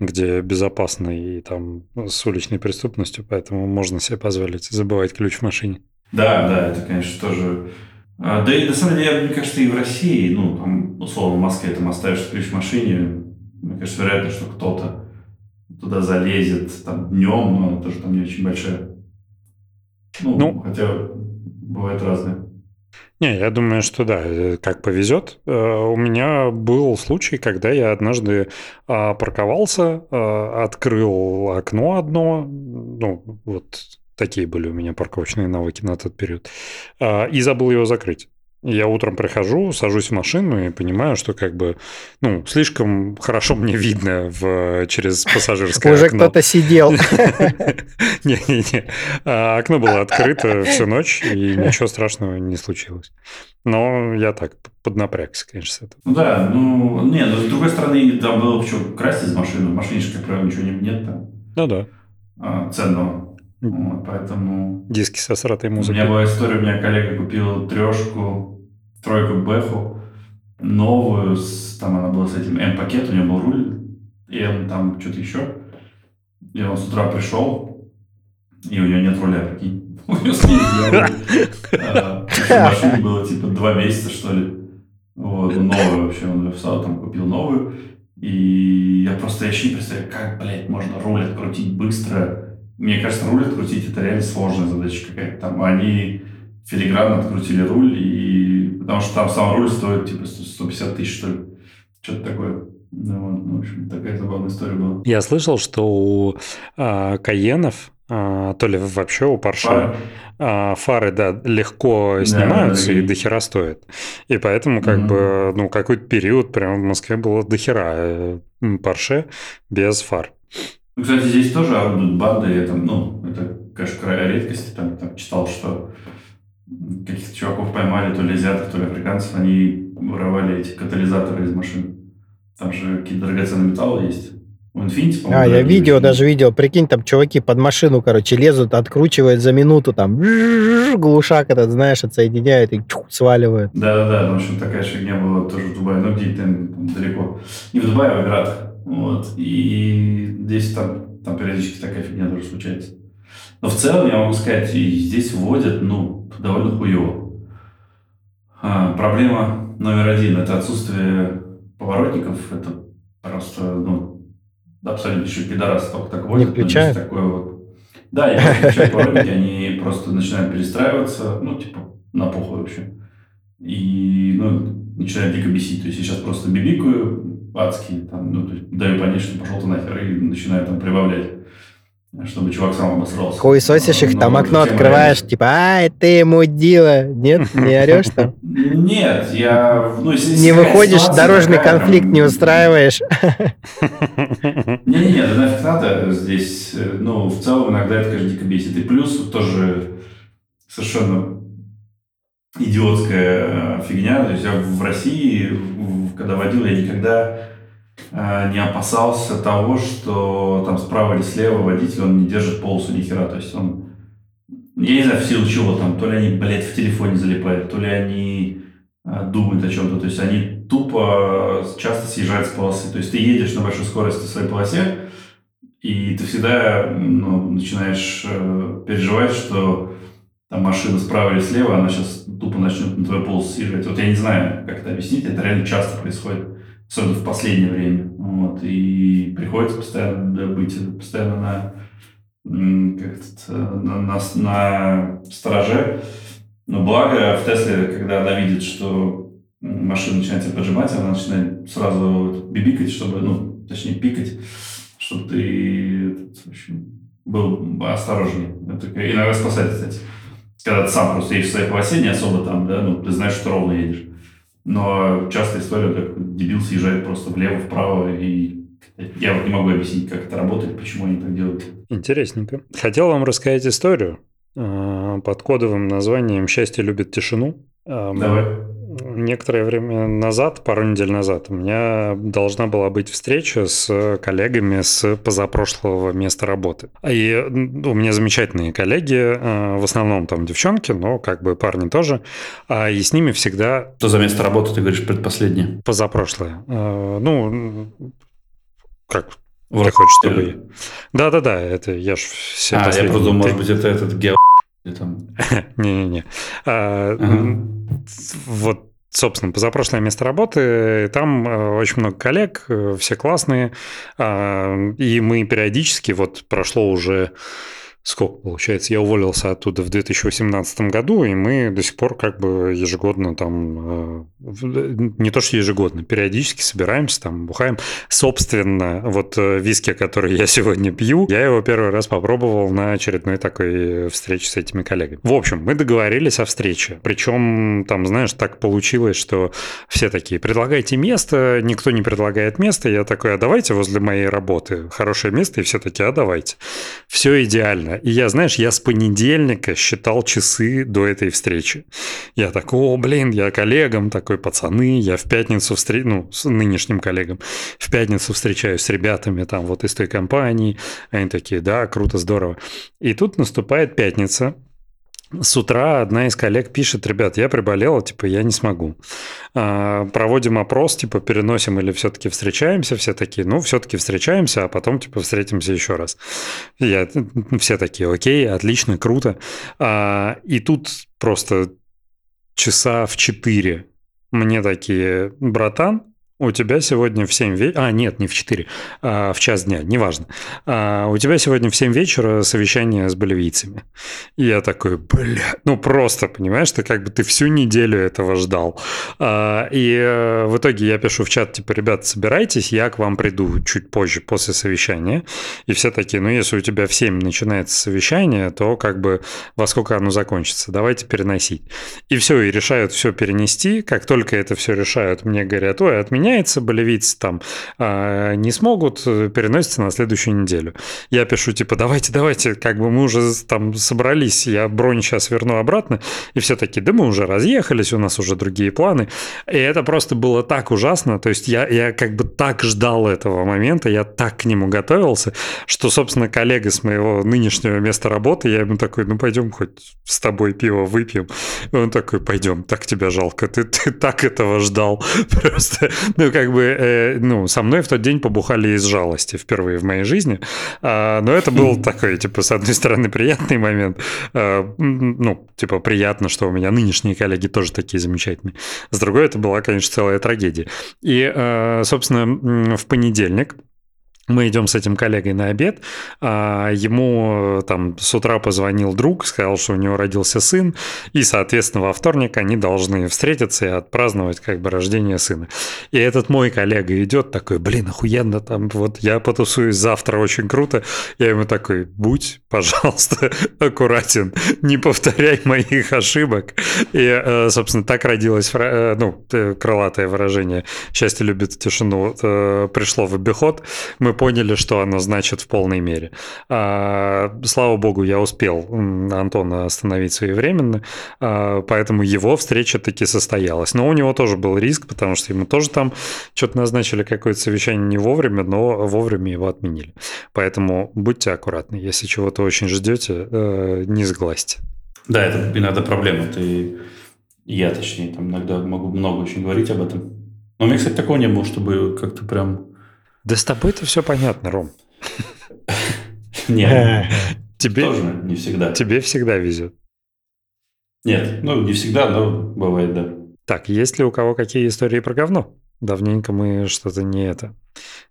где безопасно и там с уличной преступностью, поэтому можно себе позволить забывать ключ в машине. Да, да, это, конечно, тоже... А, да и на самом деле, мне кажется, и в России, ну, там, условно, в Москве там оставишь ключ в машине, мне кажется, вероятно, что кто-то туда залезет там днем, но тоже там не очень большая. Ну, ну хотя бывает разное. Не, я думаю, что да, э, как повезет. Э, у меня был случай, когда я однажды а, парковался, а, открыл окно одно, ну, вот такие были у меня парковочные навыки на тот период, а, и забыл его закрыть. Я утром прихожу, сажусь в машину и понимаю, что как бы, ну, слишком хорошо мне видно в, через пассажирское Уже окно. кто-то сидел. Не-не-не. А Окно было открыто всю ночь, и ничего страшного не случилось. Но я так поднапрягся, конечно, с этого. Ну да, ну, не, но с другой стороны, там было что красть из машины. В машине же, как правило, ничего не- нет там Ну да. а, ценного. Вот, поэтому... Диски со сратой У меня музыкой. была история, у меня коллега купил трешку, тройку Бэху, новую, с- там она была с этим М-пакет, у нее был руль, и он там что-то еще. И он с утра пришел, и у него нет руля, прикинь. У него руль. А, машине было типа два месяца, что ли. Вот, новую вообще, он ее встал, там купил новую. И я просто я еще не представляю, как, блядь, можно руль открутить быстро. Мне кажется, руль открутить это реально сложная задача какая-то. Там они филигранно открутили руль, и потому что там сам руль стоит типа 100 150 тысяч, что ли. Что-то такое. Ну, вот, ну, в общем, такая забавная история была. Я слышал, что у а, Каенов, а, то ли вообще у Порше, Фары. а, фары, да, легко Да, снимаются да, и и- дохера стоят. И поэтому как Мгм. бы, ну, какой-то период прямо в Москве было дохера э, Порше без фар. Ну, кстати, здесь тоже орудуют банды. Я там, ну, это, конечно, редкость. Там, там читал, что каких-то чуваков поймали, то ли азиатов, то ли африканцев, они воровали эти катализаторы из машин. Там же какие-то драгоценные металлы есть. У Infiniti, по-моему, А, я видео очень. даже видел. Прикинь, там чуваки под машину, короче, лезут, откручивают за минуту, там глушак этот, знаешь, отсоединяют и чух, сваливают. Да-да-да, в общем, такая фигня была тоже в Дубае, ну где-то там далеко. Не в Дубае, а в Эмиратах. Вот. И здесь там, там периодически такая фигня тоже случается. Но в целом я могу сказать, и здесь вводят, ну, довольно хуево. А, проблема номер один – это отсутствие поворотников. Это просто, ну, абсолютно еще пидорасы только так водят. но здесь включают? Такое вот. Да, я включаю поворотники, они просто начинают перестраиваться, ну, типа, на похуй вообще. И, ну, начинает дико бесить. То есть я сейчас просто бибикаю адски, там, ну, то есть даю понять, что пошел ты нахер, и начинаю там прибавлять, чтобы чувак сам обосрался. Хуесосишь их, Но там окно зачем открываешь, типа, ай, ты мудила. Нет, не орешь там? Нет, я... Ну, если, Не выходишь, дорожный конфликт не устраиваешь. Не-не-не, да нафиг надо здесь. э, Ну, в целом, иногда это, конечно, дико бесит. И плюс тоже совершенно идиотская э, фигня. То есть я в России, когда водил, я никогда э, не опасался того, что там справа или слева водитель, он не держит полосу ни хера. То есть он, я не знаю, в силу чего там, то ли они, блядь, в телефоне залипают, то ли они э, думают о чем-то. То есть они тупо часто съезжают с полосы. То есть ты едешь на большой скорости в своей полосе, и ты всегда ну, начинаешь э, переживать, что там машина справа или слева, она сейчас тупо начнет на твою полосу съезжать. Вот я не знаю, как это объяснить, это реально часто происходит, особенно в последнее время. Вот, и приходится постоянно быть постоянно на, как это, на, на, на стороже. Но благо в Тесле, когда она видит, что машина начинает тебя поджимать, она начинает сразу бибикать, чтобы, ну, точнее, пикать, чтобы ты этот, в общем, был осторожнее. Это иногда спасает, кстати. Когда ты сам просто едешь в своей полосе, не особо там, да, ну, ты знаешь, что ровно едешь. Но частая история, как дебил съезжает просто влево, вправо, и я вот не могу объяснить, как это работает, почему они так делают. Интересненько. Хотел вам рассказать историю э, под кодовым названием «Счастье любит тишину». Эм, Давай. Некоторое время назад, пару недель назад, у меня должна была быть встреча с коллегами с позапрошлого места работы. И м, у меня замечательные коллеги, э, в основном там девчонки, но как бы парни тоже. А, И с ними всегда Что за место работы, ты говоришь, предпоследнее? позапрошлое. Э, Ну, как В ты хочешь, чтобы... Да-да-да, это я ж все А, я последние- просто думал, ты- может быть, это этот гео... там. Не-не-не. А, Вот, собственно, позапрошлое место работы, там э, очень много коллег, э, все классные, а, и мы периодически, вот прошло уже сколько получается, я уволился оттуда в 2018 году, и мы до сих пор как бы ежегодно там, э, не то что ежегодно, периодически собираемся, там, бухаем. Собственно, вот э, виски, который я сегодня пью, я его первый раз попробовал на очередной такой встрече с этими коллегами. В общем, мы договорились о встрече. Причем, там, знаешь, так получилось, что все такие, предлагайте место, никто не предлагает место. Я такой, а давайте возле моей работы хорошее место, и все таки а давайте. Все идеально. И я, знаешь, я с понедельника считал часы до этой встречи. Я такой, о, блин, я коллегам такой, пацаны, я в пятницу встреч... ну, с нынешним коллегам, в пятницу встречаюсь с ребятами там вот из той компании. Они такие, да, круто, здорово. И тут наступает пятница, с утра одна из коллег пишет, ребят, я приболела, типа, я не смогу. А, проводим опрос, типа, переносим или все-таки встречаемся, все такие, ну, все-таки встречаемся, а потом, типа, встретимся еще раз. Я, все такие, окей, отлично, круто. А, и тут просто часа в 4 мне такие, братан, у тебя сегодня в 7 вечера... А, нет, не в 4, а в час дня, неважно. А, у тебя сегодня в 7 вечера совещание с боливийцами. И я такой, бля, ну просто, понимаешь, ты как бы ты всю неделю этого ждал. А, и э, в итоге я пишу в чат, типа, ребята, собирайтесь, я к вам приду чуть позже после совещания. И все такие, ну если у тебя в 7 начинается совещание, то как бы во сколько оно закончится? Давайте переносить. И все, и решают все перенести. Как только это все решают, мне говорят, ой, от меня меняется, болевицы там э, не смогут, переносится на следующую неделю. Я пишу, типа, давайте, давайте, как бы мы уже там собрались, я бронь сейчас верну обратно, и все таки да мы уже разъехались, у нас уже другие планы. И это просто было так ужасно, то есть я, я как бы так ждал этого момента, я так к нему готовился, что, собственно, коллега с моего нынешнего места работы, я ему такой, ну пойдем хоть с тобой пиво выпьем. И он такой, пойдем, так тебя жалко, ты, ты так этого ждал. Просто ну, как бы, э, ну, со мной в тот день побухали из жалости впервые в моей жизни. А, но это был такой, типа, с одной стороны, приятный момент. А, ну, типа, приятно, что у меня нынешние коллеги тоже такие замечательные. С другой, это была, конечно, целая трагедия. И, а, собственно, в понедельник мы идем с этим коллегой на обед, а ему там с утра позвонил друг, сказал, что у него родился сын, и, соответственно, во вторник они должны встретиться и отпраздновать как бы рождение сына. И этот мой коллега идет такой, блин, охуенно, там вот я потусуюсь завтра, очень круто. Я ему такой, будь, пожалуйста, аккуратен, не повторяй моих ошибок. И, э, собственно, так родилось, э, ну, э, крылатое выражение «счастье любит тишину» пришло в обиход. Мы поняли, что оно значит в полной мере. А, слава богу, я успел Антона остановить своевременно, а, поэтому его встреча таки состоялась. Но у него тоже был риск, потому что ему тоже там что-то назначили какое-то совещание не вовремя, но вовремя его отменили. Поэтому будьте аккуратны, если чего-то очень ждете, э, не сглазьте. Да, это иногда проблема. Ты, я точнее, там иногда могу много очень говорить об этом. Но у меня, кстати, такого не было, чтобы как-то прям да с тобой-то все понятно, Ром. Нет, тебе тоже не всегда. Тебе всегда везет. Нет, ну не всегда, но бывает, да. Так, есть ли у кого какие истории про говно? Давненько мы что-то не это,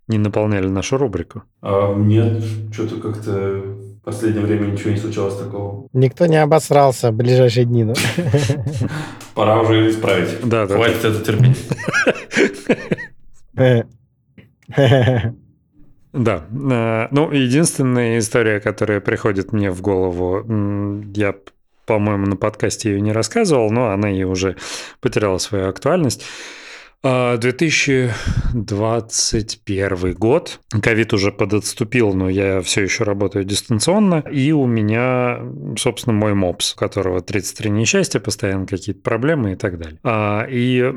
не наполняли нашу рубрику. А, нет, что-то как-то в последнее время ничего не случалось такого. Никто не обосрался в ближайшие дни. Ну. Пора уже исправить. Да, да. Хватит да. это терпеть. Да. Э, ну, единственная история, которая приходит мне в голову, я, по-моему, на подкасте ее не рассказывал, но она и уже потеряла свою актуальность. 2021 а, год. Ковид уже подотступил, но я все еще работаю дистанционно. И у меня, собственно, мой МОПС, у которого 33 несчастья, постоянно какие-то проблемы и так далее. А, и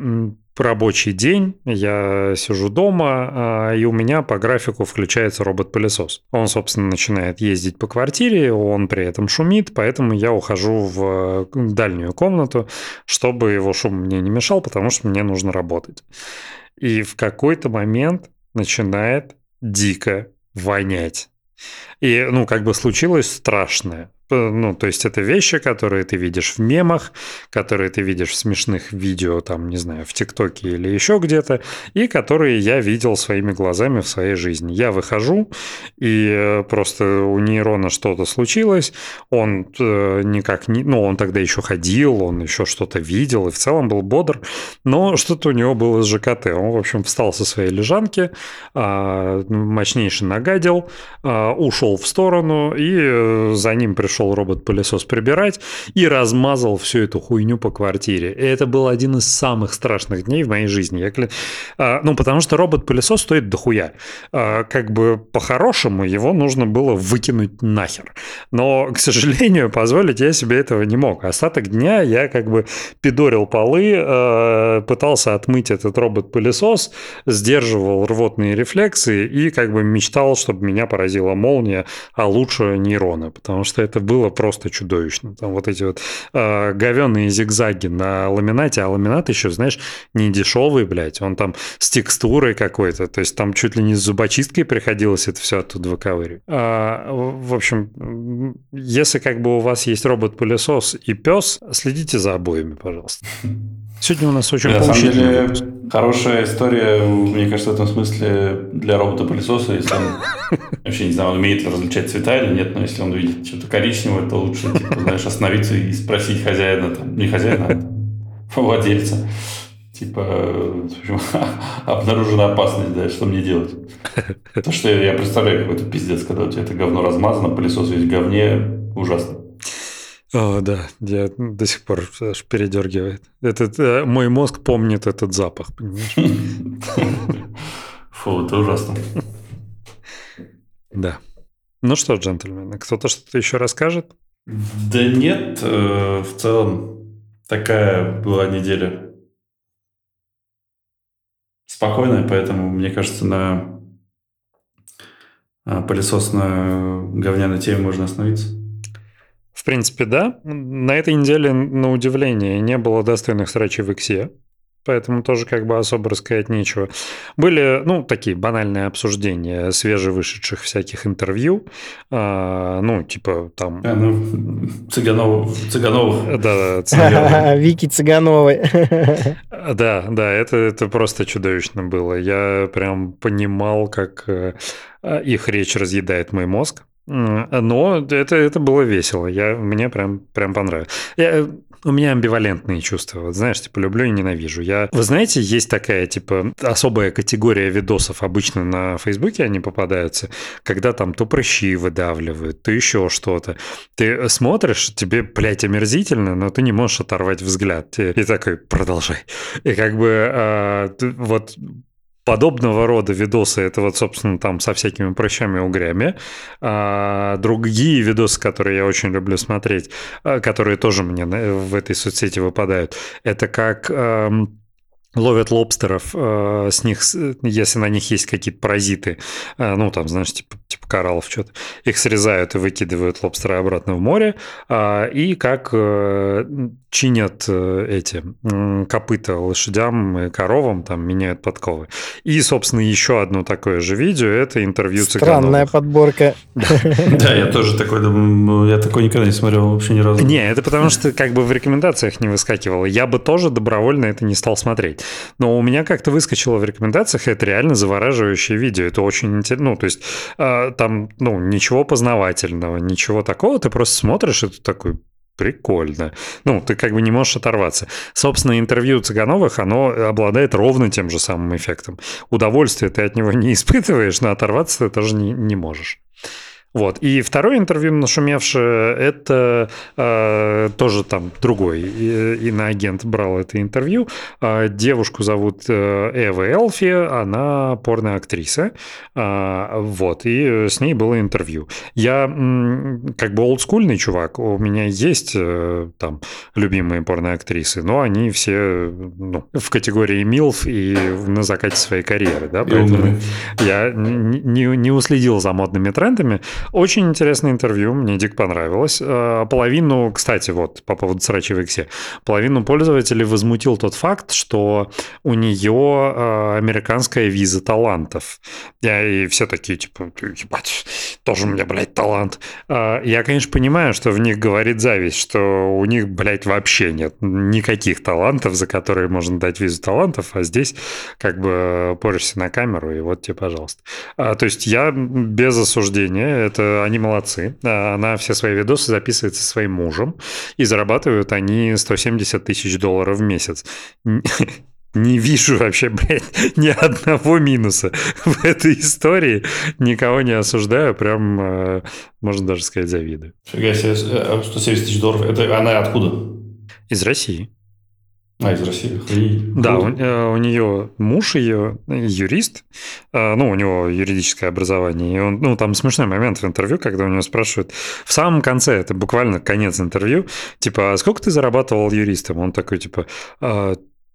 рабочий день, я сижу дома, а, и у меня по графику включается робот-пылесос. Он, собственно, начинает ездить по квартире, он при этом шумит, поэтому я ухожу в дальнюю комнату, чтобы его шум мне не мешал, потому что мне нужно работать. И в какой-то момент начинает дико вонять. И, ну, как бы случилось страшное. Ну, то есть это вещи, которые ты видишь в мемах, которые ты видишь в смешных видео, там, не знаю, в ТикТоке или еще где-то, и которые я видел своими глазами в своей жизни. Я выхожу, и э, просто у нейрона что-то случилось, он э, никак не... Ну, он тогда еще ходил, он еще что-то видел, и в целом был бодр, но что-то у него было с ЖКТ. Он, в общем, встал со своей лежанки, а, мощнейше нагадил, а, ушел в сторону, и э, за ним пришел пришел робот-пылесос прибирать и размазал всю эту хуйню по квартире. И это был один из самых страшных дней в моей жизни. Я, а, ну, потому что робот-пылесос стоит дохуя. А, как бы по-хорошему его нужно было выкинуть нахер. Но, к сожалению, позволить я себе этого не мог. Остаток дня я как бы пидорил полы, а, пытался отмыть этот робот-пылесос, сдерживал рвотные рефлексы и как бы мечтал, чтобы меня поразила молния, а лучше нейроны, потому что это было просто чудовищно. Там вот эти вот э, говенные зигзаги на ламинате, а ламинат еще, знаешь, не дешевый, блядь, он там с текстурой какой-то, то есть там чуть ли не с зубочисткой приходилось это все оттуда выковыривать. А, в общем, если как бы у вас есть робот-пылесос и пес, следите за обоими, пожалуйста. Сегодня у нас очень На самом деле, выпуск. хорошая история, мне кажется, в этом смысле для робота-пылесоса, если он, вообще не знаю, он умеет различать цвета или нет, но если он видит что-то коричневое, то лучше, типа, знаешь, остановиться и спросить хозяина, там, не хозяина, а владельца. Типа, обнаружена опасность, да, что мне делать? То, что я представляю какой-то пиздец, когда у тебя это говно размазано, пылесос весь в говне, ужасно. О, да, я до сих пор аж передергивает. Этот, э, мой мозг помнит этот запах, понимаешь? Фу, это ужасно. Да. Ну что, джентльмены, кто-то что-то еще расскажет? Да нет, э, в целом такая была неделя спокойная, поэтому, мне кажется, на пылесос на говняной теме можно остановиться. В принципе, да. На этой неделе, на удивление, не было достойных срачей в Иксе. Поэтому тоже как бы особо рассказать нечего. Были, ну, такие банальные обсуждения свежевышедших всяких интервью. А, ну, типа там... А, ну, Цыганов. Да, да, Вики Цыгановой. Да, да, это, это просто чудовищно было. Я прям понимал, как э, их речь разъедает мой мозг. Но это, это было весело. Я, мне прям, прям понравилось. Я, у меня амбивалентные чувства. Вот знаешь, типа, люблю и ненавижу. Я... Вы знаете, есть такая, типа, особая категория видосов. Обычно на Фейсбуке они попадаются, когда там то прыщи выдавливают, то еще что-то. Ты смотришь, тебе, блядь, омерзительно, но ты не можешь оторвать взгляд. И такой, продолжай. И как бы а, вот подобного рода видосы, это вот, собственно, там со всякими прыщами и угрями. А другие видосы, которые я очень люблю смотреть, а, которые тоже мне в этой соцсети выпадают, это как... Эм, ловят лобстеров, э, с них, если на них есть какие-то паразиты, э, ну, там, знаешь, типа, типа кораллов что-то, их срезают и выкидывают лобстеры обратно в море, э, и как э, чинят э, эти копыта лошадям и коровам, там, меняют подковы. И, собственно, еще одно такое же видео, это интервью Странная цыгановых. подборка. Да, я тоже такой я такой никогда не смотрел вообще ни разу. Не, это потому что как бы в рекомендациях не выскакивало. Я бы тоже добровольно это не стал смотреть. Но у меня как-то выскочило в рекомендациях, это реально завораживающее видео. Это очень интересно. Ну, то есть э, там, ну, ничего познавательного, ничего такого. Ты просто смотришь, и ты такой, Прикольно. Ну, ты как бы не можешь оторваться. Собственно, интервью Цыгановых, оно обладает ровно тем же самым эффектом. Удовольствие ты от него не испытываешь, но оторваться ты тоже не, не можешь. Вот. И второе интервью нашумевшее, это э, тоже там другой иноагент брал это интервью. Э, девушку зовут э, Эва Элфи, она порноактриса. Э, вот. И с ней было интервью. Я м, как бы олдскульный чувак, у меня есть э, там любимые порноактрисы, но они все ну, в категории МИЛФ и на закате своей карьеры. Да? Поэтому я не, не, не уследил за модными трендами, Очень интересное интервью, мне дико понравилось. Э, половину, кстати, вот по поводу срачи в Иксе, половину пользователей возмутил тот факт, что у нее э, американская виза талантов. Я, и все такие, типа, ебать, тоже у меня, блядь, талант. Э, я, конечно, понимаю, что в них говорит зависть, что у них, блядь, вообще нет никаких талантов, за которые можно дать визу талантов, а здесь как бы порешься на камеру, и вот тебе, пожалуйста. То есть я без осуждения, это они молодцы. А, она все свои видосы записывает со своим мужем, и зарабатывают они 170 тысяч долларов в месяц не вижу вообще, блядь, ни одного минуса в этой истории. Никого не осуждаю, прям, э, можно даже сказать, завидую. Фига себе, 170 э, тысяч долларов. Это она откуда? Из России. А, из России? Охренеть. Да, у, э, у нее муж ее юрист, ну, у него юридическое образование, и он, ну, там смешной момент в интервью, когда у него спрашивают, в самом конце, это буквально конец интервью, типа, а сколько ты зарабатывал юристом? Он такой, типа,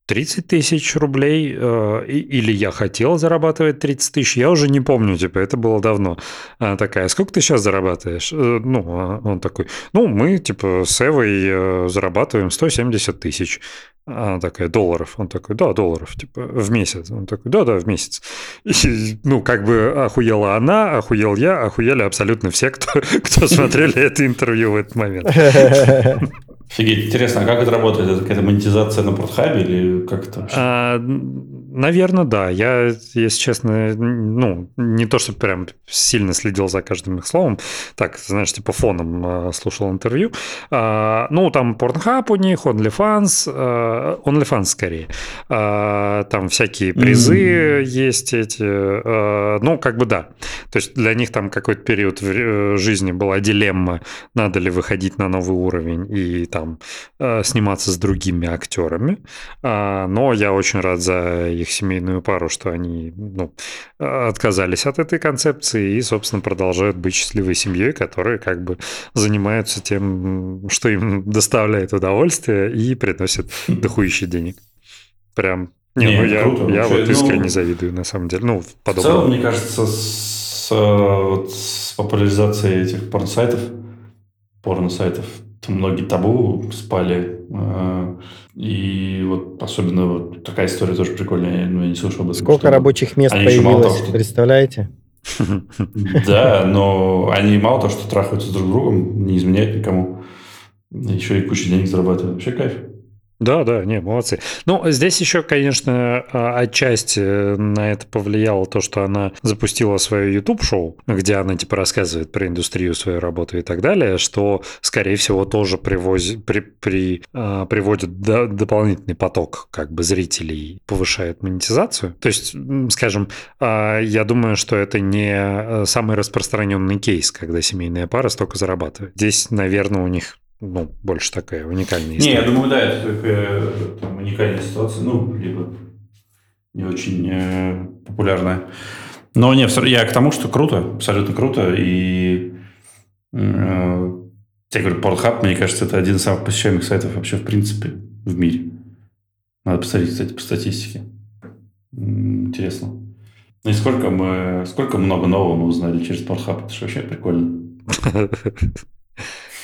30 тысяч рублей, э, или я хотел зарабатывать 30 тысяч, я уже не помню, типа, это было давно. Она такая, сколько ты сейчас зарабатываешь? Э, ну, а он такой, ну, мы, типа, с Эвой э, зарабатываем 170 тысяч. Она такая, долларов. Он такой, да, долларов, типа, в месяц. Он такой, да, да, в месяц. И, ну, как бы охуела она, охуел я, охуели абсолютно все, кто, кто смотрели это интервью в этот момент. Офигеть, интересно, а как это работает? Это какая-то монетизация на Портхабе или как это вообще? А, наверное, да. Я, если честно, ну, не то, что прям сильно следил за каждым их словом. Так, знаешь, типа фоном а, слушал интервью. А, ну, там Pornhub у них, OnlyFans, а, OnlyFans скорее. А, там всякие призы mm-hmm. есть эти. А, ну, как бы да. То есть для них там какой-то период в э, жизни была дилемма, надо ли выходить на новый уровень и там э, сниматься с другими актерами. А, но я очень рад за их семейную пару, что они ну, отказались от этой концепции и, собственно, продолжают быть счастливой семьей, которые как бы занимаются тем, что им доставляет удовольствие и приносит дохуище денег. Прям не, не ну я, круто, я вот искренне ну, завидую, на самом деле. Ну. В целом, мне кажется, с, вот, с популяризацией этих порносайтов, порносайтов, многие табу спали. А, и вот особенно вот такая история тоже прикольная. Ну, я не слышал об этом. Сколько рабочих мест появилось, того, что... представляете? Да, но они мало того, что трахаются друг с другом, не изменяют никому, еще и кучу денег зарабатывают. Вообще кайф. Да, да, не, молодцы. Ну, здесь еще, конечно, а, отчасти на это повлияло то, что она запустила свое YouTube-шоу, где она, типа, рассказывает про индустрию, свою работу и так далее, что, скорее всего, тоже привозит, при, при, а, приводит до, дополнительный поток, как бы, зрителей, повышает монетизацию. То есть, скажем, а, я думаю, что это не самый распространенный кейс, когда семейная пара столько зарабатывает. Здесь, наверное, у них ну, больше такая уникальная история. Не, я думаю, да, это такая там, уникальная ситуация, ну, либо не очень э, популярная. Но не, я к тому, что круто, абсолютно круто, и э, я говорю, Pornhub, мне кажется, это один из самых посещаемых сайтов вообще в принципе в мире. Надо посмотреть, кстати, по статистике. Интересно. Ну и сколько мы, сколько много нового мы узнали через Pornhub, это же вообще прикольно.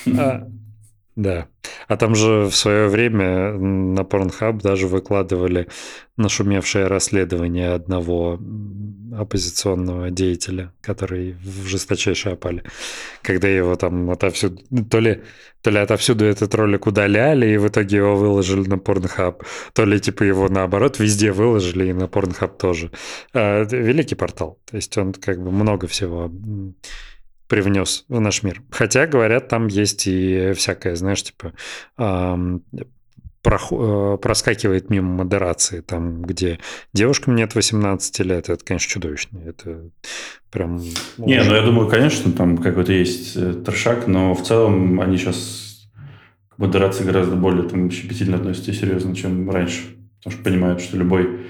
Да. А там же в свое время на Pornhub даже выкладывали нашумевшее расследование одного оппозиционного деятеля, который в жесточайшей опале. Когда его там отовсюду... То ли, то ли отовсюду этот ролик удаляли, и в итоге его выложили на Pornhub, то ли типа его наоборот везде выложили, и на Pornhub тоже. А, великий портал. То есть он как бы много всего привнес в наш мир. Хотя, говорят, там есть и всякое, знаешь, типа прох- проскакивает мимо модерации, там, где девушкам нет 18 лет, это, конечно, чудовищно. Это прям... Не, ну я думаю, конечно, там какой-то есть э, трешак, но в целом они сейчас к модерации гораздо более там, щепетильно относятся и серьезно, чем раньше. Потому что понимают, что любой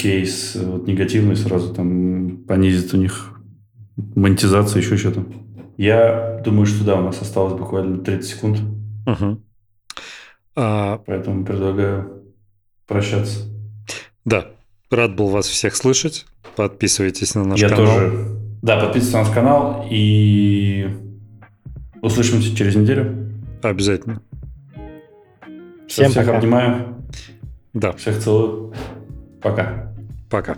кейс вот, негативный сразу там понизит у них монетизация, еще что-то. Я думаю, что да, у нас осталось буквально 30 секунд. Угу. А... Поэтому предлагаю прощаться. Да, рад был вас всех слышать. Подписывайтесь на наш Я канал. Я тоже Да, подписывайтесь на наш канал и услышимся через неделю. Обязательно. Всем Всех пока. обнимаю, Да, всех целую. Пока. пока.